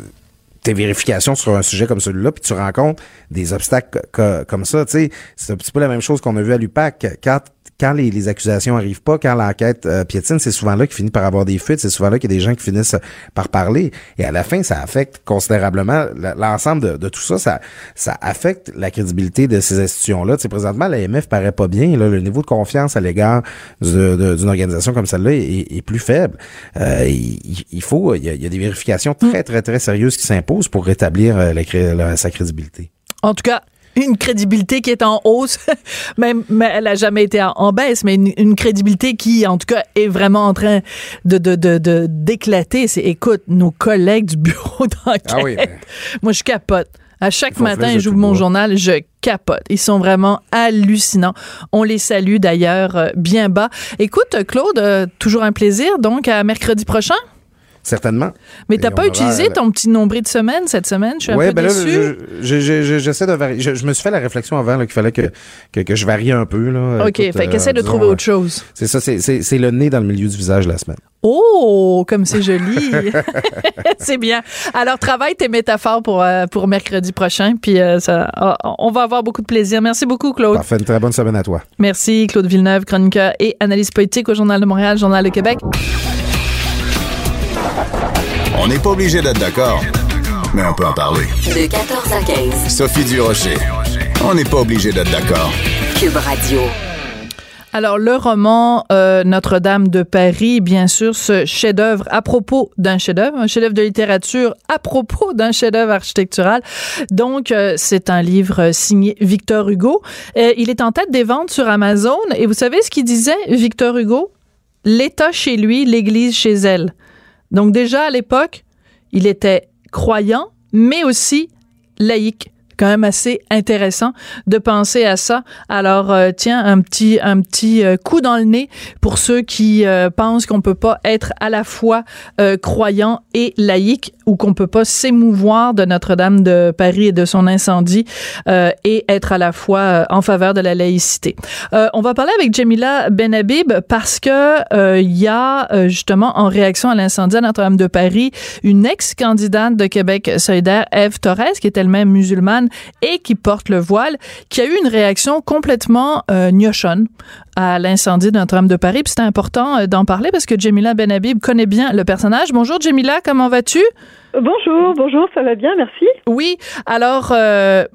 tes vérifications sur un sujet comme celui-là, puis tu rencontres des obstacles comme ça, tu sais, c'est un petit peu la même chose qu'on a vu à l'UPAC. Quand quand les, les, accusations arrivent pas, quand l'enquête euh, piétine, c'est souvent là qu'il finit par avoir des fuites, c'est souvent là qu'il y a des gens qui finissent par parler. Et à la fin, ça affecte considérablement l'ensemble de, de, tout ça, ça. Ça affecte la crédibilité de ces institutions-là. Tu sais, présentement, l'AMF paraît pas bien. Là, le niveau de confiance à l'égard d'une organisation comme celle-là est, est, plus faible. Euh, il, faut, il y, a, il y, a, des vérifications très, très, très sérieuses qui s'imposent pour rétablir euh, la, sa crédibilité. En tout cas, une crédibilité qui est en hausse, même mais elle a jamais été en, baisse, mais une, crédibilité qui, en tout cas, est vraiment en train de de d'éclater. C'est écoute, nos collègues du bureau d'enquête. Ah oui, Moi, je capote. À chaque matin, j'ouvre mon journal, je capote. Ils sont vraiment hallucinants. On les salue d'ailleurs euh, bien bas. Écoute, Claude, euh, toujours un plaisir. Donc, à mercredi prochain. Certainement. Mais t'as pas utilisé ton petit nombril de semaine cette semaine? Je suis un peu ben déçu. j'essaie de varier. Je, me suis fait la réflexion avant qu'il fallait que, que, je varie un peu. Là. OK, fait qu'essaie de euh, trouver autre chose. C'est ça, c'est le nez dans le milieu du visage la semaine. Oh, comme c'est joli. c'est bien. Alors, travaille tes métaphores pour, euh, pour mercredi prochain, puis euh, ça, on va avoir beaucoup de plaisir. Merci beaucoup, Claude. Parfait, une très bonne semaine à toi. Merci, Claude Villeneuve, chroniqueur et analyste politique au Journal de Montréal, Journal de Québec. On n'est pas obligé d'être d'accord, mais on peut en parler. De 14 à 15. Sophie Durocher. On n'est pas obligé d'être d'accord. Cube Radio. Alors, le roman euh, Notre-Dame de Paris, bien sûr, ce chef-d'œuvre à propos d'un chef-d'œuvre, un chef-d'œuvre de littérature à propos d'un chef-d'œuvre architectural. Donc, euh, c'est un livre signé Victor Hugo. Euh, il est en tête des ventes sur Amazon. Et vous savez ce qu'il disait, Victor Hugo? L'État chez lui, l'Église chez elle. Donc déjà à l'époque, il était croyant, mais aussi laïque quand même assez intéressant de penser à ça. Alors euh, tiens un petit un petit euh, coup dans le nez pour ceux qui euh, pensent qu'on peut pas être à la fois croyant et laïque ou qu'on peut pas s'émouvoir de Notre-Dame de Paris et de son incendie et être à la fois en faveur de la laïcité. on va parler avec Jamila Benhabib parce que il y a justement en réaction à l'incendie à Notre-Dame de Paris une ex-candidate de Québec solidaire Eve Torres qui est elle-même musulmane et qui porte le voile, qui a eu une réaction complètement euh, gnochonne à l'incendie de Notre-Dame de Paris. Puis c'est important euh, d'en parler parce que Jamila Benhabib connaît bien le personnage. Bonjour Jamila, comment vas-tu? Bonjour, bonjour, ça va bien, merci. Oui, alors... Euh,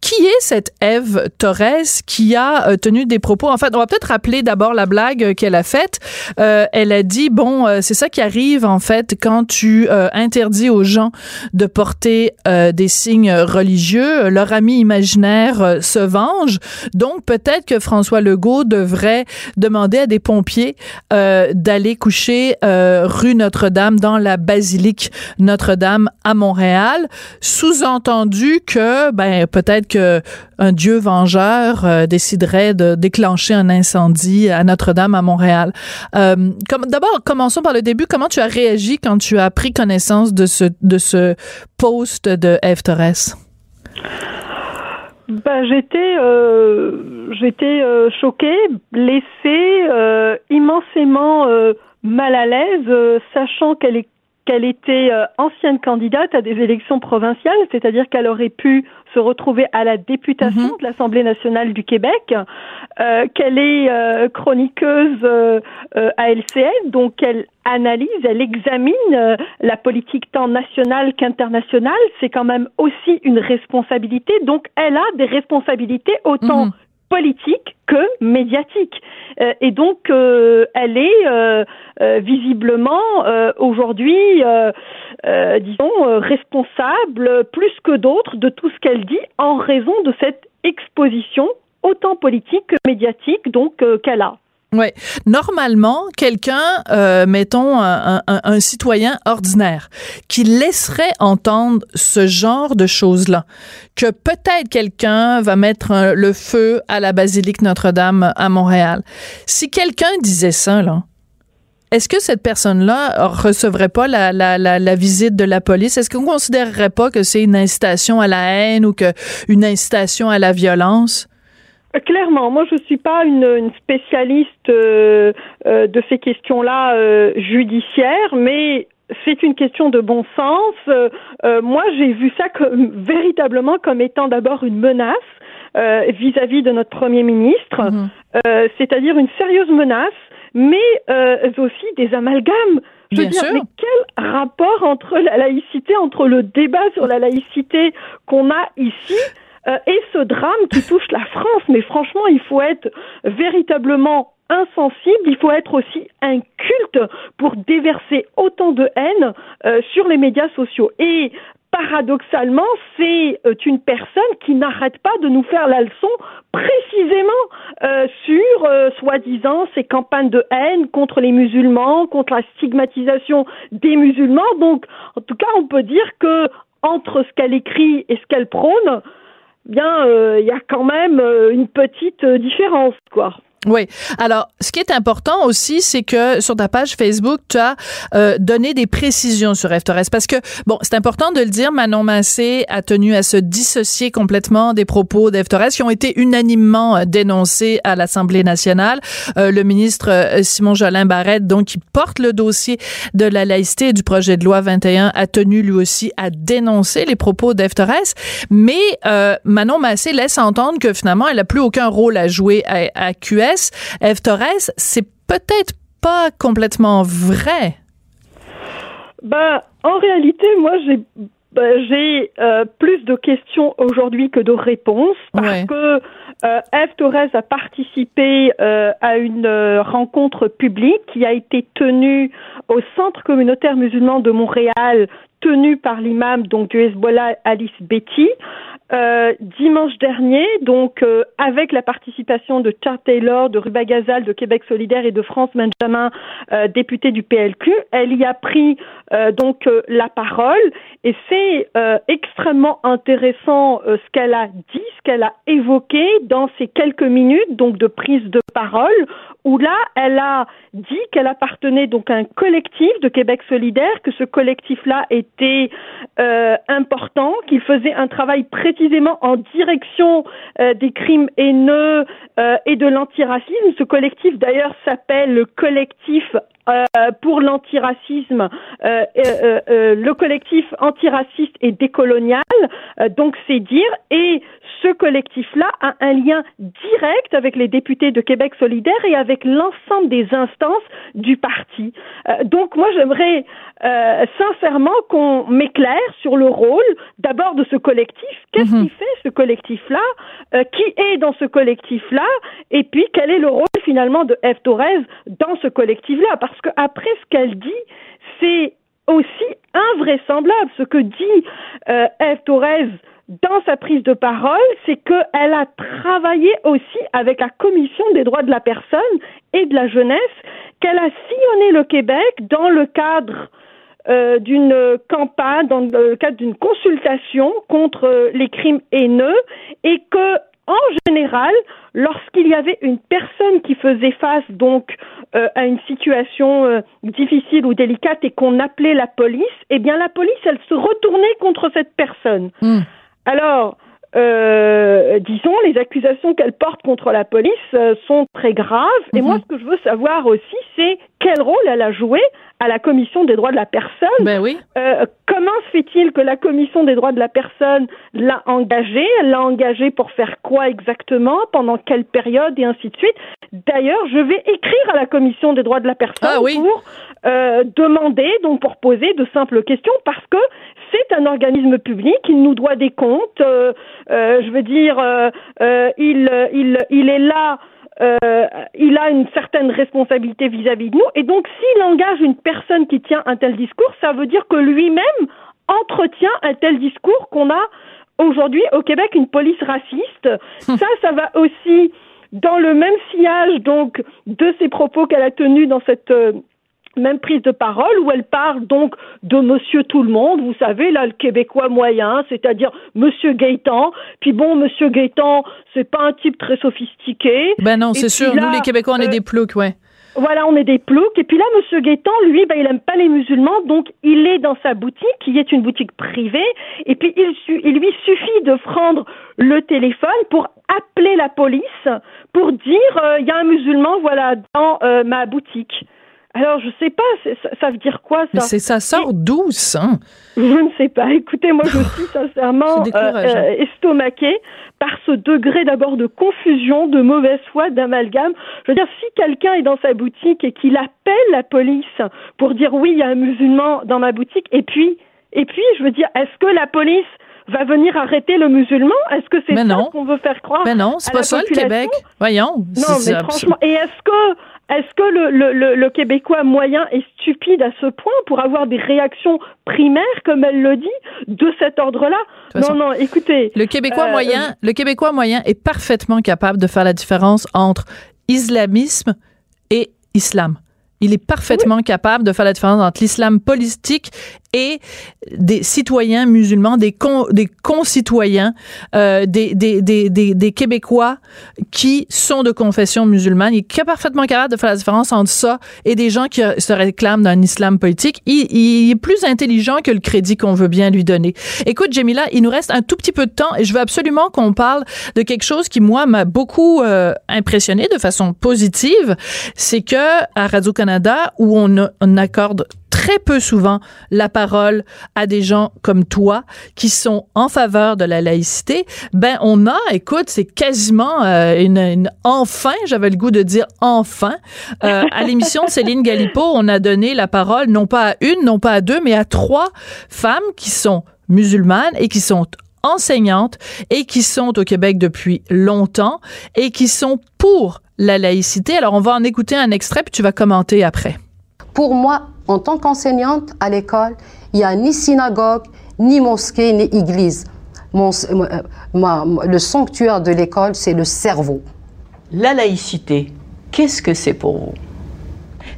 qui est cette Eve Torres qui a tenu des propos? En fait, on va peut-être rappeler d'abord la blague qu'elle a faite. elle a dit bon, c'est ça qui arrive en fait quand tu interdis aux gens de porter des signes religieux. Leur ami imaginaire se venge. Donc peut-être que François Legault devrait demander à des pompiers d'aller coucher rue Notre-Dame dans la basilique Notre-Dame à Montréal, sous-entendu que ben peut-être un dieu vengeur euh, déciderait de déclencher un incendie à Notre-Dame à Montréal. Euh, d'abord commençons par le début, comment tu as réagi quand tu as pris connaissance de ce de ce post de Eve Torres? Ben, j'étais euh, j'étais choquée, blessée, immensément mal à l'aise, sachant qu'elle est qu'elle était ancienne candidate à des élections provinciales, c'est-à-dire qu'elle aurait pu se retrouver à la députation mhm. de l'Assemblée nationale du Québec, euh, qu'elle est euh, chroniqueuse à LCN, donc elle analyse, elle examine la politique tant nationale qu'internationale, c'est quand même aussi une responsabilité, donc elle a des responsabilités autant mhm politique que médiatique. Euh, et donc, euh, elle est euh, visiblement aujourd'hui, disons, responsable plus que d'autres de tout ce qu'elle dit en raison de cette exposition autant politique que médiatique donc qu'elle a. Oui. Normalement, quelqu'un, euh, mettons un, un, un, citoyen ordinaire, qui laisserait entendre ce genre de choses-là, que peut-être quelqu'un va mettre le feu à la basilique Notre-Dame à Montréal. Si quelqu'un disait ça, là, est-ce que cette personne-là recevrait pas la, la, la, la, visite de la police? Est-ce qu'on considérerait pas que c'est une incitation à la haine ou que une incitation à la violence? Clairement, moi je suis pas une, une spécialiste euh, euh, de ces questions-là euh, judiciaires, mais c'est une question de bon sens. moi, j'ai vu ça comme, véritablement comme étant d'abord une menace vis-à-vis de notre premier ministre, mhm. c'est-à-dire une sérieuse menace, mais aussi des amalgames. Je veux dire, mais quel rapport entre la laïcité, entre le débat sur la laïcité qu'on a ici euh, et ce drame qui touche la France. Mais franchement, il faut être véritablement insensible, il faut être aussi inculte pour déverser autant de haine euh, sur les médias sociaux. Et paradoxalement, c'est euh, une personne qui n'arrête pas de nous faire la leçon précisément sur, soi-disant, ces campagnes de haine contre les musulmans, contre la stigmatisation des musulmans. Donc, en tout cas, on peut dire que entre ce qu'elle écrit et ce qu'elle prône, bien, euh, il y a quand même euh, une petite euh, différence, quoi. Oui. Alors, ce qui est important aussi, c'est que sur ta page Facebook, tu as euh, donné des précisions sur FTORES. Parce que, bon, c'est important de le dire, Manon Massé a tenu à se dissocier complètement des propos d'FTORES qui ont été unanimement euh, dénoncés à l'Assemblée nationale. Euh, le ministre euh, Simon Jolin Barrette, donc, qui porte le dossier de la laïcité du projet de loi 21, a tenu lui aussi à dénoncer les propos d'FTORES. Mais Manon Massé laisse entendre que finalement, elle n'a plus aucun rôle à jouer à, à Eve Torres, c'est peut-être pas complètement vrai. Ben, en réalité, moi, j'ai ben, j'ai euh, plus de questions aujourd'hui que de réponses parce que euh, Eve Torres a participé euh, à une rencontre publique qui a été tenue au Centre communautaire musulman de Montréal, tenue par l'imam donc du Hezbollah Alice Betty. Euh, dimanche dernier, donc euh, avec la participation de Charles Taylor, de Ruba Gazal, de Québec solidaire et de France Benjamin, euh, député du PLQ, elle y a pris donc la parole. Et c'est extrêmement intéressant ce qu'elle a dit, ce qu'elle a évoqué dans ces quelques minutes donc de prise de parole où là elle a dit qu'elle appartenait donc à un collectif de Québec solidaire, que ce collectif-là était important, qu'il faisait un travail précis précisément en direction euh, des crimes haineux euh, et de l'antiracisme. Ce collectif d'ailleurs s'appelle le collectif euh, pour l'antiracisme, euh, euh, le collectif antiraciste et décolonial, donc c'est dire, et ce collectif-là a un lien direct avec les députés de Québec solidaire et avec l'ensemble des instances du parti. donc moi j'aimerais sincèrement qu'on m'éclaire sur le rôle d'abord de ce collectif, qu'est-ce mhm. qui fait ce collectif-là, qui est dans ce collectif-là, et puis quel est le rôle finalement de F. Torres dans ce collectif-là, parce qu'après ce qu'elle dit, c'est aussi invraisemblable. Ce que dit euh, F. Torres dans sa prise de parole, c'est qu'elle a travaillé aussi avec la Commission des droits de la personne et de la jeunesse, qu'elle a sillonné le Québec dans le cadre euh, d'une campagne, dans le cadre d'une consultation contre les crimes haineux, et que en général, lorsqu'il y avait une personne qui faisait face donc euh, à une situation euh, difficile ou délicate et qu'on appelait la police, eh bien la police, elle se retournait contre cette personne. Hmm. Alors, euh, disons, les accusations qu'elle porte contre la police sont très graves. Et moi, mhm. ce que je veux savoir aussi, c'est quel rôle elle a joué à la Commission des droits de la personne? Ben oui. Euh, comment se fait-il que la Commission des droits de la personne l'a engagée? Elle l'a engagée pour faire quoi exactement? Pendant quelle période? Et ainsi de suite. D'ailleurs, je vais écrire à la Commission des droits de la personne ah pour euh, demander, donc pour poser de simples questions, parce que c'est un organisme public, il nous doit des comptes. Euh, euh je veux dire, euh, il, il, il est là euh, il a une certaine responsabilité vis-à-vis de nous. Et donc, s'il engage une personne qui tient un tel discours, ça veut dire que lui-même entretient un tel discours qu'on a aujourd'hui au Québec une police raciste. ça, ça va aussi dans le même sillage donc de ces propos qu'elle a tenus dans cette euh, même prise de parole où elle parle donc de monsieur tout le monde, vous savez, là, le québécois moyen, c'est-à-dire monsieur Gaétan. Puis bon, monsieur Gaétan, c'est pas un type très sophistiqué. Ben non, c'est sûr. Nous, les Québécois, on est euh, des ploucs, ouais. Voilà, on est des ploucs. Et puis là, Monsieur Gaétan, lui, ben, il aime pas les musulmans, donc il est dans sa boutique, qui est une boutique privée. Et puis il, il lui suffit de prendre le téléphone pour appeler la police, pour dire euh, il y a un musulman, voilà, dans euh, ma boutique. Alors, je sais pas, ça, veut dire quoi, ça? C'est ça sort d'où, ça? Je ne sais pas. Écoutez, moi, je suis sincèrement euh, euh, estomaquée par ce degré d'abord de confusion, de mauvaise foi, d'amalgame. Je veux dire, si quelqu'un est dans sa boutique et qu'il appelle la police pour dire oui, il y a un musulman dans ma boutique, et puis, et puis, je veux dire, est-ce que la police va venir arrêter le musulman? Est-ce que c'est ça qu'on veut faire croire Mais non, c'est pas ça le Québec. Voyons. Non, mais franchement, et est-ce que est-ce que le, le, le, Québécois moyen est stupide à ce point pour avoir des réactions primaires, comme elle le dit, de cet ordre-là? Non, non, écoutez. Le Québécois euh, moyen, le Québécois moyen est parfaitement capable de faire la différence entre islamisme et islam. Il est parfaitement capable de faire la différence entre l'islam politique et des citoyens musulmans, des, des concitoyens, euh, des, des, des, des, Québécois qui sont de confession musulmane. Il est parfaitement capable de faire la différence entre ça et des gens qui se réclament d'un islam politique. Il, il, est plus intelligent que le crédit qu'on veut bien lui donner. Écoute, Jamila, il nous reste un tout petit peu de temps et je veux absolument qu'on parle de quelque chose qui, moi, m'a beaucoup euh, impressionné de façon positive. C'est que à Radio-Canada, où on, on accorde très peu souvent la parole à des gens comme toi qui sont en faveur de la laïcité, ben on a, écoute, c'est quasiment euh, une, enfin, j'avais le goût de dire enfin, euh, à l'émission de Céline Galipo, on a donné la parole non pas à une, non pas à deux, mais à trois femmes qui sont musulmanes et qui sont enseignantes et qui sont au Québec depuis longtemps et qui sont pour la laïcité. Alors on va en écouter un extrait puis tu vas commenter après. Pour moi, en tant qu'enseignante à l'école, il n'y a ni synagogue, ni mosquée, ni église. Euh, le sanctuaire de l'école, c'est le cerveau. La laïcité, qu'est-ce que c'est pour vous?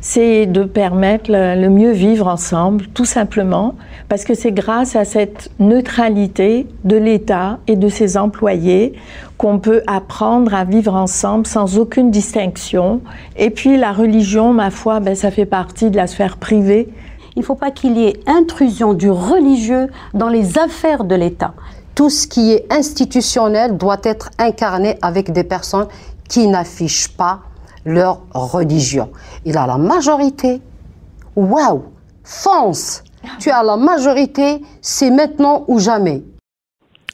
C'est de permettre le, mieux vivre ensemble, tout simplement, parce que c'est grâce à cette neutralité de l'État et de ses employés qu'on peut apprendre à vivre ensemble sans aucune distinction. Et puis la religion, ma foi, ben, ça fait partie de la sphère privée. Il ne faut pas qu'il y ait intrusion du religieux dans les affaires de l'État. Tout ce qui est institutionnel doit être incarné avec des personnes qui n'affichent pas leur religion. Il a la majorité waouh, fonce. Tu as la majorité, c'est maintenant ou jamais.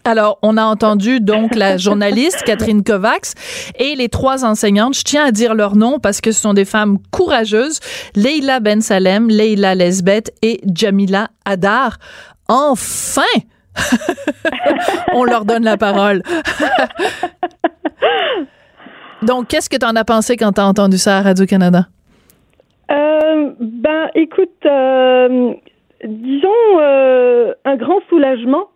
Alors, on a entendu donc la journaliste Catherine Kovacs et les trois enseignantes. Je tiens à dire leur nom parce que ce sont des femmes courageuses. Leila Ben Salem, Leila Lesbeth et Jamila Adar. Enfin! on leur donne la parole. donc, qu'est-ce que tu en as pensé quand tu as entendu ça à Radio-Canada? Euh, ben, écoute, euh, disons euh, un grand soulagement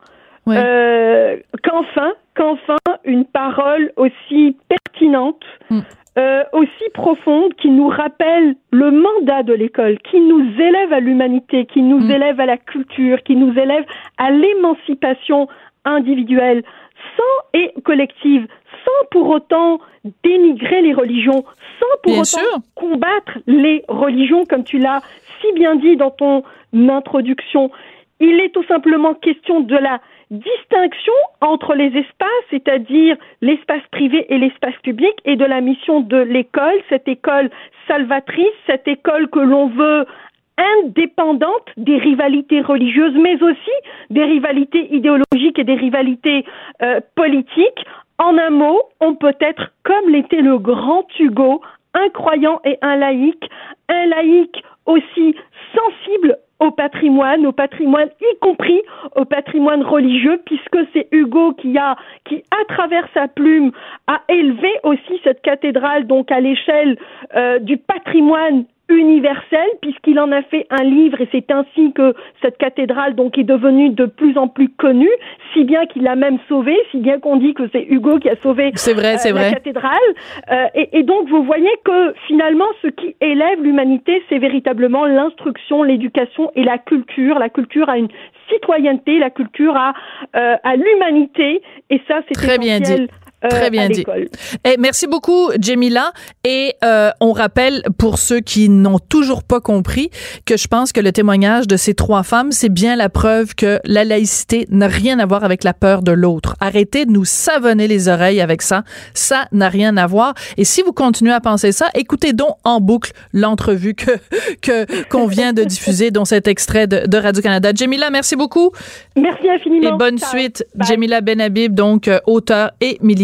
euh, qu'enfin, qu'enfin, une parole aussi pertinente, mm. euh, aussi profonde, qui nous rappelle le mandat de l'école, qui nous élève à l'humanité, qui nous mm. élève à la culture, qui nous élève à l'émancipation individuelle, sans et collective, sans pour autant dénigrer les religions, sans pour autant combattre les religions, comme tu l'as si bien dit dans ton introduction. Il est tout simplement question de la distinction entre les espaces, c'est-à-dire l'espace privé et l'espace public, et de la mission de l'école, cette école salvatrice, cette école que l'on veut indépendante des rivalités religieuses, mais aussi des rivalités idéologiques et des rivalités euh, politiques. En un mot, on peut être comme l'était le grand Hugo, un croyant et un laïc, un laïc aussi sensible au patrimoine, au patrimoine, y compris au patrimoine religieux, puisque c'est Hugo qui a, qui à travers sa plume, a élevé aussi cette cathédrale donc à l'échelle euh, du patrimoine universel puisqu'il en a fait un livre et c'est ainsi que cette cathédrale donc est devenue de plus en plus connue, si bien qu'il l'a même sauvée, si bien qu'on dit que c'est Hugo qui a sauvé vrai, euh, la cathédrale. Euh, et, et, donc vous voyez que finalement ce qui élève l'humanité, c'est véritablement l'instruction, l'éducation et la culture. La culture a une citoyenneté, la culture a euh, à l'humanité et ça c'est très bien dit. Euh, Très bien dit. Et eh, merci beaucoup, Jamila. Et euh, on rappelle pour ceux qui n'ont toujours pas compris que je pense que le témoignage de ces trois femmes, c'est bien la preuve que la laïcité n'a rien à voir avec la peur de l'autre. Arrêtez de nous savonner les oreilles avec ça. Ça n'a rien à voir. Et si vous continuez à penser ça, écoutez donc en boucle l'entrevue que que qu'on vient de diffuser, dont cet extrait de, de Radio Canada. Jamila, merci beaucoup. Merci infiniment. Et bonne suite, Jamila Benhabib, donc euh, auteur et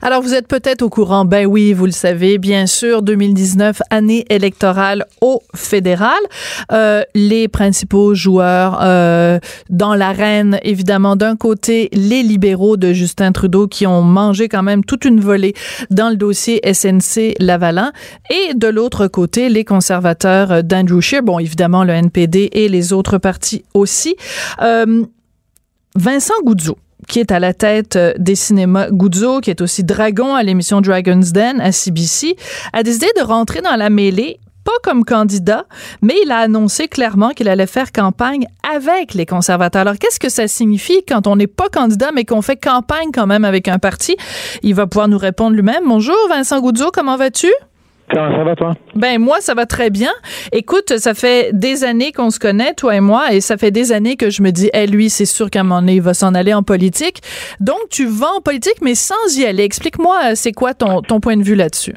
Alors, vous êtes peut-être au courant, ben oui, vous le savez, bien sûr, 2019, année électorale au fédéral. Euh, les principaux joueurs euh, dans l'arène, évidemment, d'un côté, les libéraux de Justin Trudeau qui ont mangé quand même toute une volée dans le dossier SNC Lavalin, et de l'autre côté, les conservateurs d'Andrew Scheer, bon, évidemment, le NPD et les autres partis aussi. Euh, Vincent Goudzou, qui est à la tête euh, des cinémas Guzzo, qui est aussi dragon à l'émission Dragon's Den à CBC, a décidé de rentrer dans la mêlée pas comme candidat, mais il a annoncé clairement qu'il allait faire campagne avec les conservateurs. Alors, qu'est-ce que ça signifie quand on n'est pas candidat, mais qu'on fait campagne quand même avec un parti? Il va pouvoir nous répondre lui-même. Bonjour, Vincent Goudzo, comment vas-tu? Comment ça va, toi? Ben, moi, ça va très bien. Écoute, ça fait des années qu'on se connaît, toi et moi, et ça fait des années que je me dis, eh, lui, c'est sûr qu'à un moment donné, il va s'en aller en politique. Donc, tu vas en politique, mais sans y aller. Explique-moi, c'est quoi ton, ton point de vue là-dessus?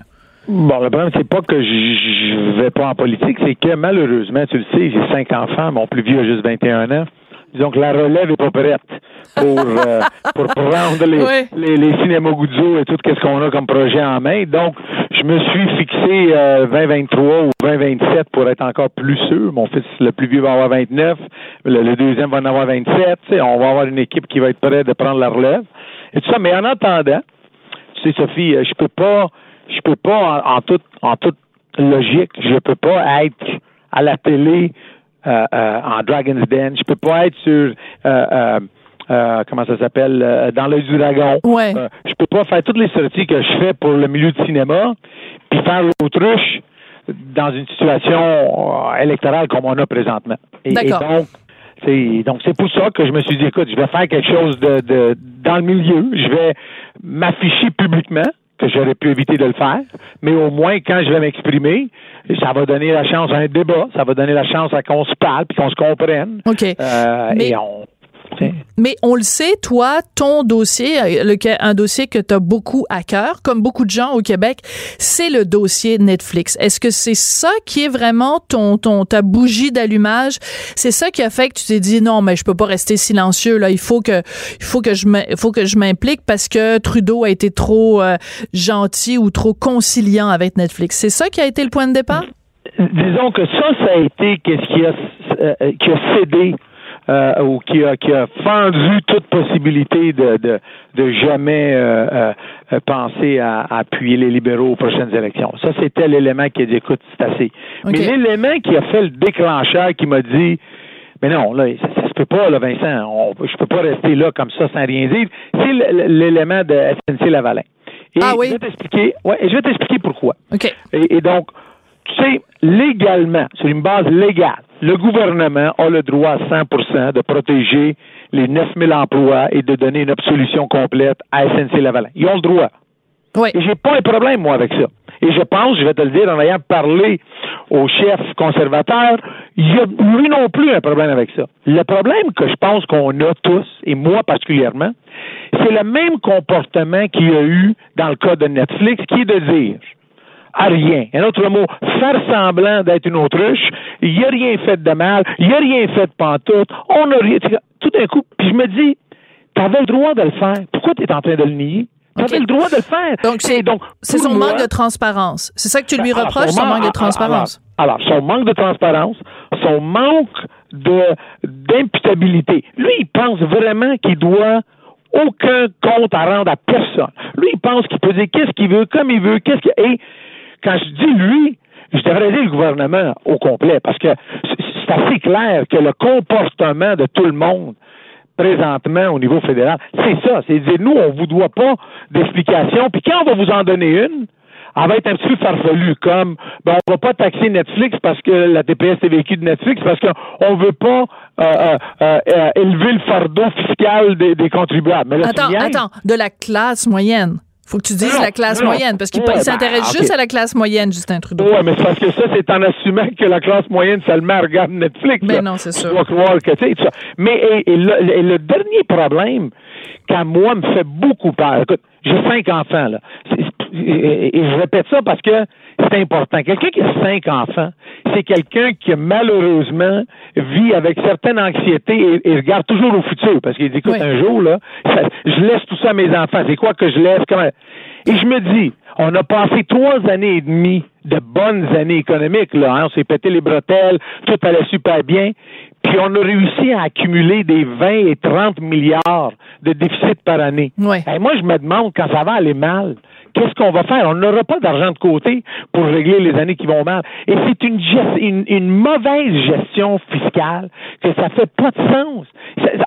Bon, le problème, c'est pas que je vais pas en politique, c'est que malheureusement, tu le sais, j'ai cinq enfants, mon plus vieux a juste 21 ans. Disons que la relève est pas prête pour, euh, pour prendre les, les, les, cinémas Guzzo et tout ce qu'on a comme projet en main. Donc, je me suis fixé euh, 2023 ou 2027 pour être encore plus sûr. Mon fils, le plus vieux, va avoir 29. Le, deuxième va en avoir 27. on va avoir une équipe qui va être prête de prendre la relève. Et tout ça. Mais en attendant, tu sais, Sophie, euh, je peux pas, je peux pas, en, en toute, en toute logique, je peux pas être à la télé euh, euh, en Dragon's Den. Je peux pas être sur euh, comment ça s'appelle dans l'œil du dragon. Ouais. je peux pas faire toutes les sorties que je fais pour le milieu du cinéma, puis faire l'autruche dans une situation électorale comme on a présentement. Et, et donc, c'est donc c'est pour ça que je me suis dit écoute, je vais faire quelque chose de, de dans le milieu, je vais m'afficher publiquement que j'aurais pu éviter de le faire, mais au moins, quand je vais m'exprimer, ça va donner la chance à un débat, ça va donner la chance à qu'on se parle, puis qu'on se comprenne. OK. Euh, Mais- Et on... Mais on le sait, toi, ton dossier, euh, un dossier que tu as beaucoup à cœur, comme beaucoup de gens au Québec, c'est le dossier Netflix. Est-ce que c'est ça qui est vraiment ton, ton ta bougie d'allumage? C'est ça qui a fait que tu t'es dit non, mais je peux pas rester silencieux là. Il faut que il faut que je il faut que je m'implique parce que Trudeau a été trop euh, gentil ou trop conciliant avec Netflix. C'est ça qui a été le point de départ? Disons que ça, ça a été qu'est-ce qui a, euh, qui a cédé euh, ou qui a, qui a fendu toute possibilité de, de, de jamais euh, euh, penser à, à appuyer les libéraux aux prochaines élections. Ça, c'était l'élément qui a dit, écoute, c'est assez. Mais l'élément qui a fait le déclencheur, qui m'a dit, mais non, là, ça, ça se peut pas, là, Vincent. On, je peux pas rester là comme ça sans rien dire. C'est l'élément de SNC Lavalin. Et Ah oui? je vais t'expliquer. Ouais, et je vais t'expliquer pourquoi. Et donc, tu sais, légalement, sur une base légale, le gouvernement a le droit à 100% de protéger les 9000 emplois et de donner une absolution complète à SNC Lavalin. Ils ont le droit. Oui. Et j'ai pas un problème, moi, avec ça. Et je pense, je vais te le dire, en ayant parlé au chef conservateur, il y a lui non plus un problème avec ça. Le problème que je pense qu'on a tous, et moi particulièrement, c'est le même comportement qu'il y a eu dans le cas de Netflix, qui est de dire à rien. Un autre mot, faire semblant d'être une autruche, il n'y a rien fait de mal, il n'y a rien fait de pantoute, on a rien. Tout d'un coup, puis je me dis, tu avais le droit de le faire. Pourquoi tu es en train de le nier? Tu avais Ok. le droit de le faire. Donc, c'est- donc C'est son moi- manque de transparence. C'est ça que tu lui alors, reproches, son manque de transparence. Alors, alors, son manque de transparence, son manque de d'imputabilité. Lui, il pense vraiment qu'il doit aucun compte à rendre à personne. Lui, il pense qu'il peut dire qu'est-ce qu'il veut, comme il veut, qu'est-ce qu'il... Et quand je dis lui, je devrais dire le gouvernement au complet, parce que c'est assez clair que le comportement de tout le monde présentement au niveau fédéral, c'est ça. C'est dire, nous, on vous doit pas d'explication, puis quand on va vous en donner une, elle va être un petit peu farfelue, comme ben, on va pas taxer Netflix parce que la TPS est vécue de Netflix, parce qu'on veut pas euh, euh, euh, élever le fardeau fiscal des, des contribuables. Mais là, Attends, attends, de la classe moyenne. Faut que tu dises Non, la classe non. moyenne, parce qu'il Ouais, ben, s'intéresse ok. juste à la classe moyenne, Justin Trudeau. Oui, mais c'est parce que ça, c'est en assumant que la classe moyenne seulement regarde Netflix. Ben là. non, c'est Tu sûr. dois croire que, tu sais, ça. Mais et, et le, et le dernier problème, qu'à moi, me fait beaucoup peur. Écoute, j'ai cinq enfants, là. Et je répète ça parce que c'est important. Quelqu'un qui a cinq enfants, c'est quelqu'un qui, malheureusement, vit avec certaine anxiété et, et regarde toujours au futur. Parce qu'il dit, écoute, Oui. un jour, là, ça- je laisse tout ça à mes enfants. C'est quoi que je laisse? Comment... Et je me dis, on a passé trois années et demie de bonnes années économiques, là. hein. On s'est pété les bretelles, tout allait super bien. Puis on a réussi à accumuler des 20 et 30 milliards de déficit par année. Ouais. Et moi, je me demande, quand ça va aller mal, qu'est-ce qu'on va faire? On n'aura pas d'argent de côté pour régler les années qui vont mal. Et c'est une, une, une mauvaise gestion fiscale que ça fait pas de sens.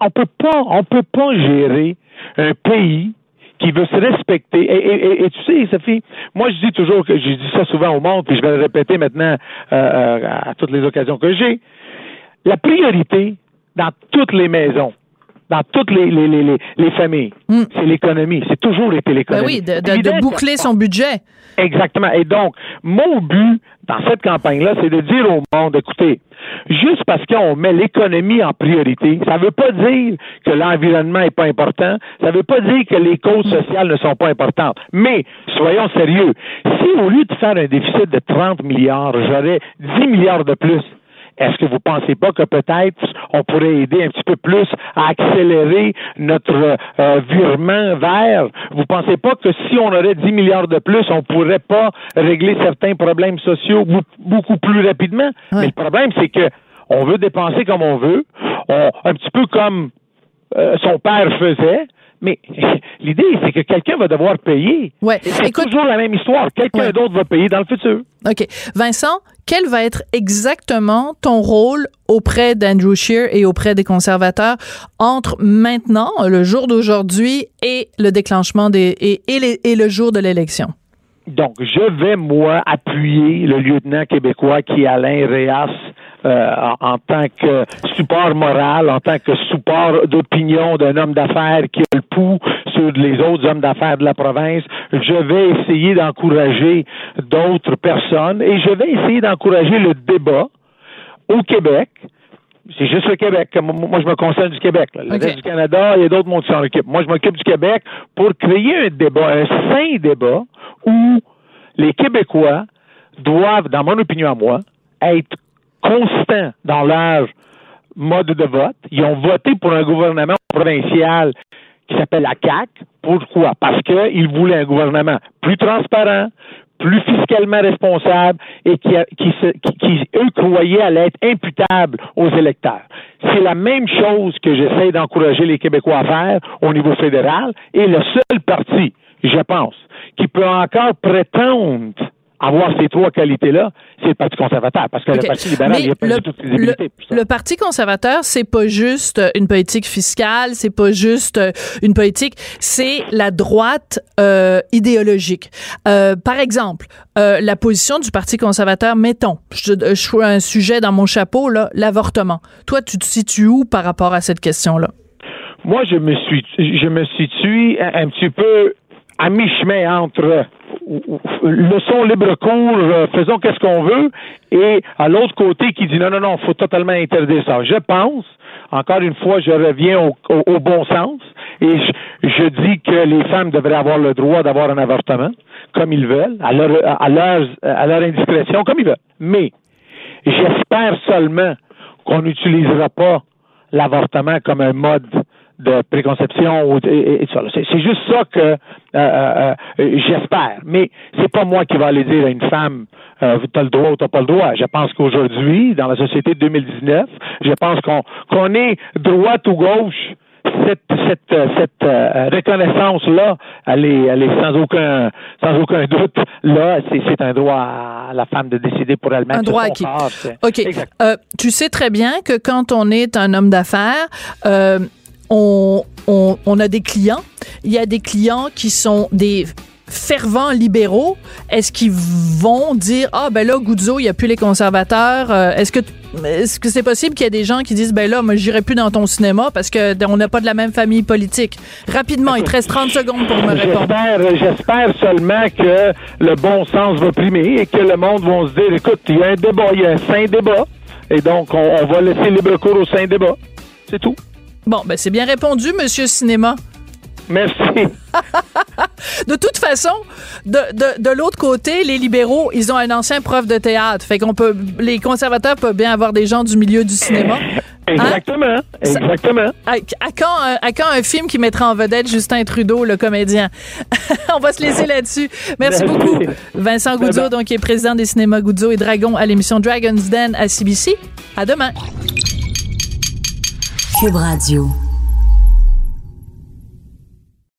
On peut pas, on peut pas gérer un pays qui veut se respecter. Et tu sais, Sophie, moi je dis toujours que j'ai dit ça souvent au monde, puis je vais le répéter maintenant euh, euh, à toutes les occasions que j'ai. La priorité dans toutes les maisons, dans toutes les, les, les, les, les familles, Mm. c'est l'économie. C'est toujours été Ben l'économie. oui, de, de- de boucler son budget. Exactement. Et donc, mon but dans cette campagne-là, c'est de dire au monde, écoutez, juste parce qu'on met l'économie en priorité, ça ne veut pas dire que l'environnement n'est pas important, ça ne veut pas dire que les causes sociales ne sont pas importantes. Mais, soyons sérieux, si au lieu de faire un déficit de 30 milliards, j'aurais 10 milliards de plus, est-ce que vous pensez pas que peut-être on pourrait aider un petit peu plus à accélérer notre euh, virement vers Vous pensez pas que si on aurait 10 milliards de plus, on pourrait pas régler certains problèmes sociaux beaucoup plus rapidement? Ouais. Mais le problème, c'est que on veut dépenser comme on veut, on- un petit peu comme euh, son père faisait. Mais l'idée, c'est que quelqu'un va devoir payer. Ouais. C'est toujours la même histoire. Quelqu'un Ouais. d'autre va payer dans le futur. OK. Vincent, quel va être exactement ton rôle auprès d'Andrew Scheer et auprès des conservateurs entre maintenant, le jour d'aujourd'hui, et le déclenchement des et, et, les- et le jour de l'élection? Donc, je vais, moi, appuyer le lieutenant québécois qui est Alain Réas euh, en, en tant que support moral, en tant que support d'opinion d'un homme d'affaires qui a le pouls sur les autres hommes d'affaires de la province. Je vais essayer d'encourager d'autres personnes et je vais essayer d'encourager le débat au Québec. C'est juste le Québec. Moi, je me concerne du Québec. là. Le reste du Canada, il y a d'autres mondes qui s'en occupent. Moi, je m'occupe du Québec pour créer un débat, un sain débat où les Québécois doivent, dans mon opinion à moi, être constants dans leur mode de vote. Ils ont voté pour un gouvernement provincial qui s'appelle la CAC. Pourquoi? Parce qu'ils voulaient un gouvernement plus transparent, plus fiscalement responsable et qui, qui, qui- eux, croyaient allait être imputable aux électeurs. C'est la même chose que j'essaie d'encourager les Québécois à faire au niveau fédéral et le seul parti, je pense, qui peut encore prétendre avoir ces trois qualités-là, c'est le Parti conservateur, parce que le Parti libéral, Mais il n'y a pas le, le- le Parti conservateur, c'est pas juste euh, une politique fiscale, c'est pas juste euh, une politique, c'est la droite euh, idéologique. Euh, par exemple, euh, la position du Parti conservateur, mettons, je, je un sujet dans mon chapeau, là, l'avortement. Toi, tu te situes où par rapport à cette question-là? Moi, je me suis, je me situe un, un petit peu à mi-chemin entre leçon libre cours, euh, faisons qu'est-ce qu'on veut, et à l'autre côté qui dit non, non, non, faut totalement interdire ça. Je pense, encore une fois, je reviens au, bon sens, et je, je dis que les femmes devraient avoir le droit d'avoir un avortement, comme ils veulent, à leur, à leur, à leur indiscrétion, comme ils veulent. Mais j'espère seulement qu'on n'utilisera pas l'avortement comme un mode de préconception ou et. C'est juste ça que euh, euh, euh, j'espère. Mais c'est pas moi qui va aller dire à une femme euh, t'as le droit ou t'as pas le droit. Je pense qu'aujourd'hui, dans la société de 2019, je pense qu'on qu'on est droite ou gauche. Cette, cette, euh, cette euh, reconnaissance-là, elle est, elle est sans aucun sans aucun doute. Là, c'est c'est un droit à la femme de décider pour elle-même. Un droit acquis. corps, OK. Euh, tu sais très bien que quand on est un homme d'affaires, euh, on, on, on a des clients. Il y a des clients qui sont des fervents libéraux. Est-ce qu'ils vont dire ah ben là Goudzo il y a plus les conservateurs euh, est-ce que est-ce que c'est possible qu'il y ait des gens qui disent ben là moi j'irai plus dans ton cinéma parce que on n'a pas de la même famille politique? Rapidement il te reste 30 secondes pour me répondre J'espère, j'espère seulement que le bon sens va primer et que le monde va se dire, écoute, il y a un débat, il y a un sain débat, et donc on, on va laisser libre cours au sain débat. C'est tout. Bon ben c'est bien répondu monsieur cinéma Merci. De toute façon, de, de, de l'autre côté, les libéraux, ils ont un ancien prof de théâtre. Fait qu'on peut, les conservateurs peuvent bien avoir des gens du milieu du cinéma. Exactement. Exactement. À, à quand, un- à quand un film qui mettra en vedette Justin Trudeau, le comédien? On va se laisser là-dessus. Merci beaucoup. Vincent Goudzo, donc, qui est président des cinémas Goudzo et Dragon à l'émission Dragon's Den à CBC. À demain. Cube Radio.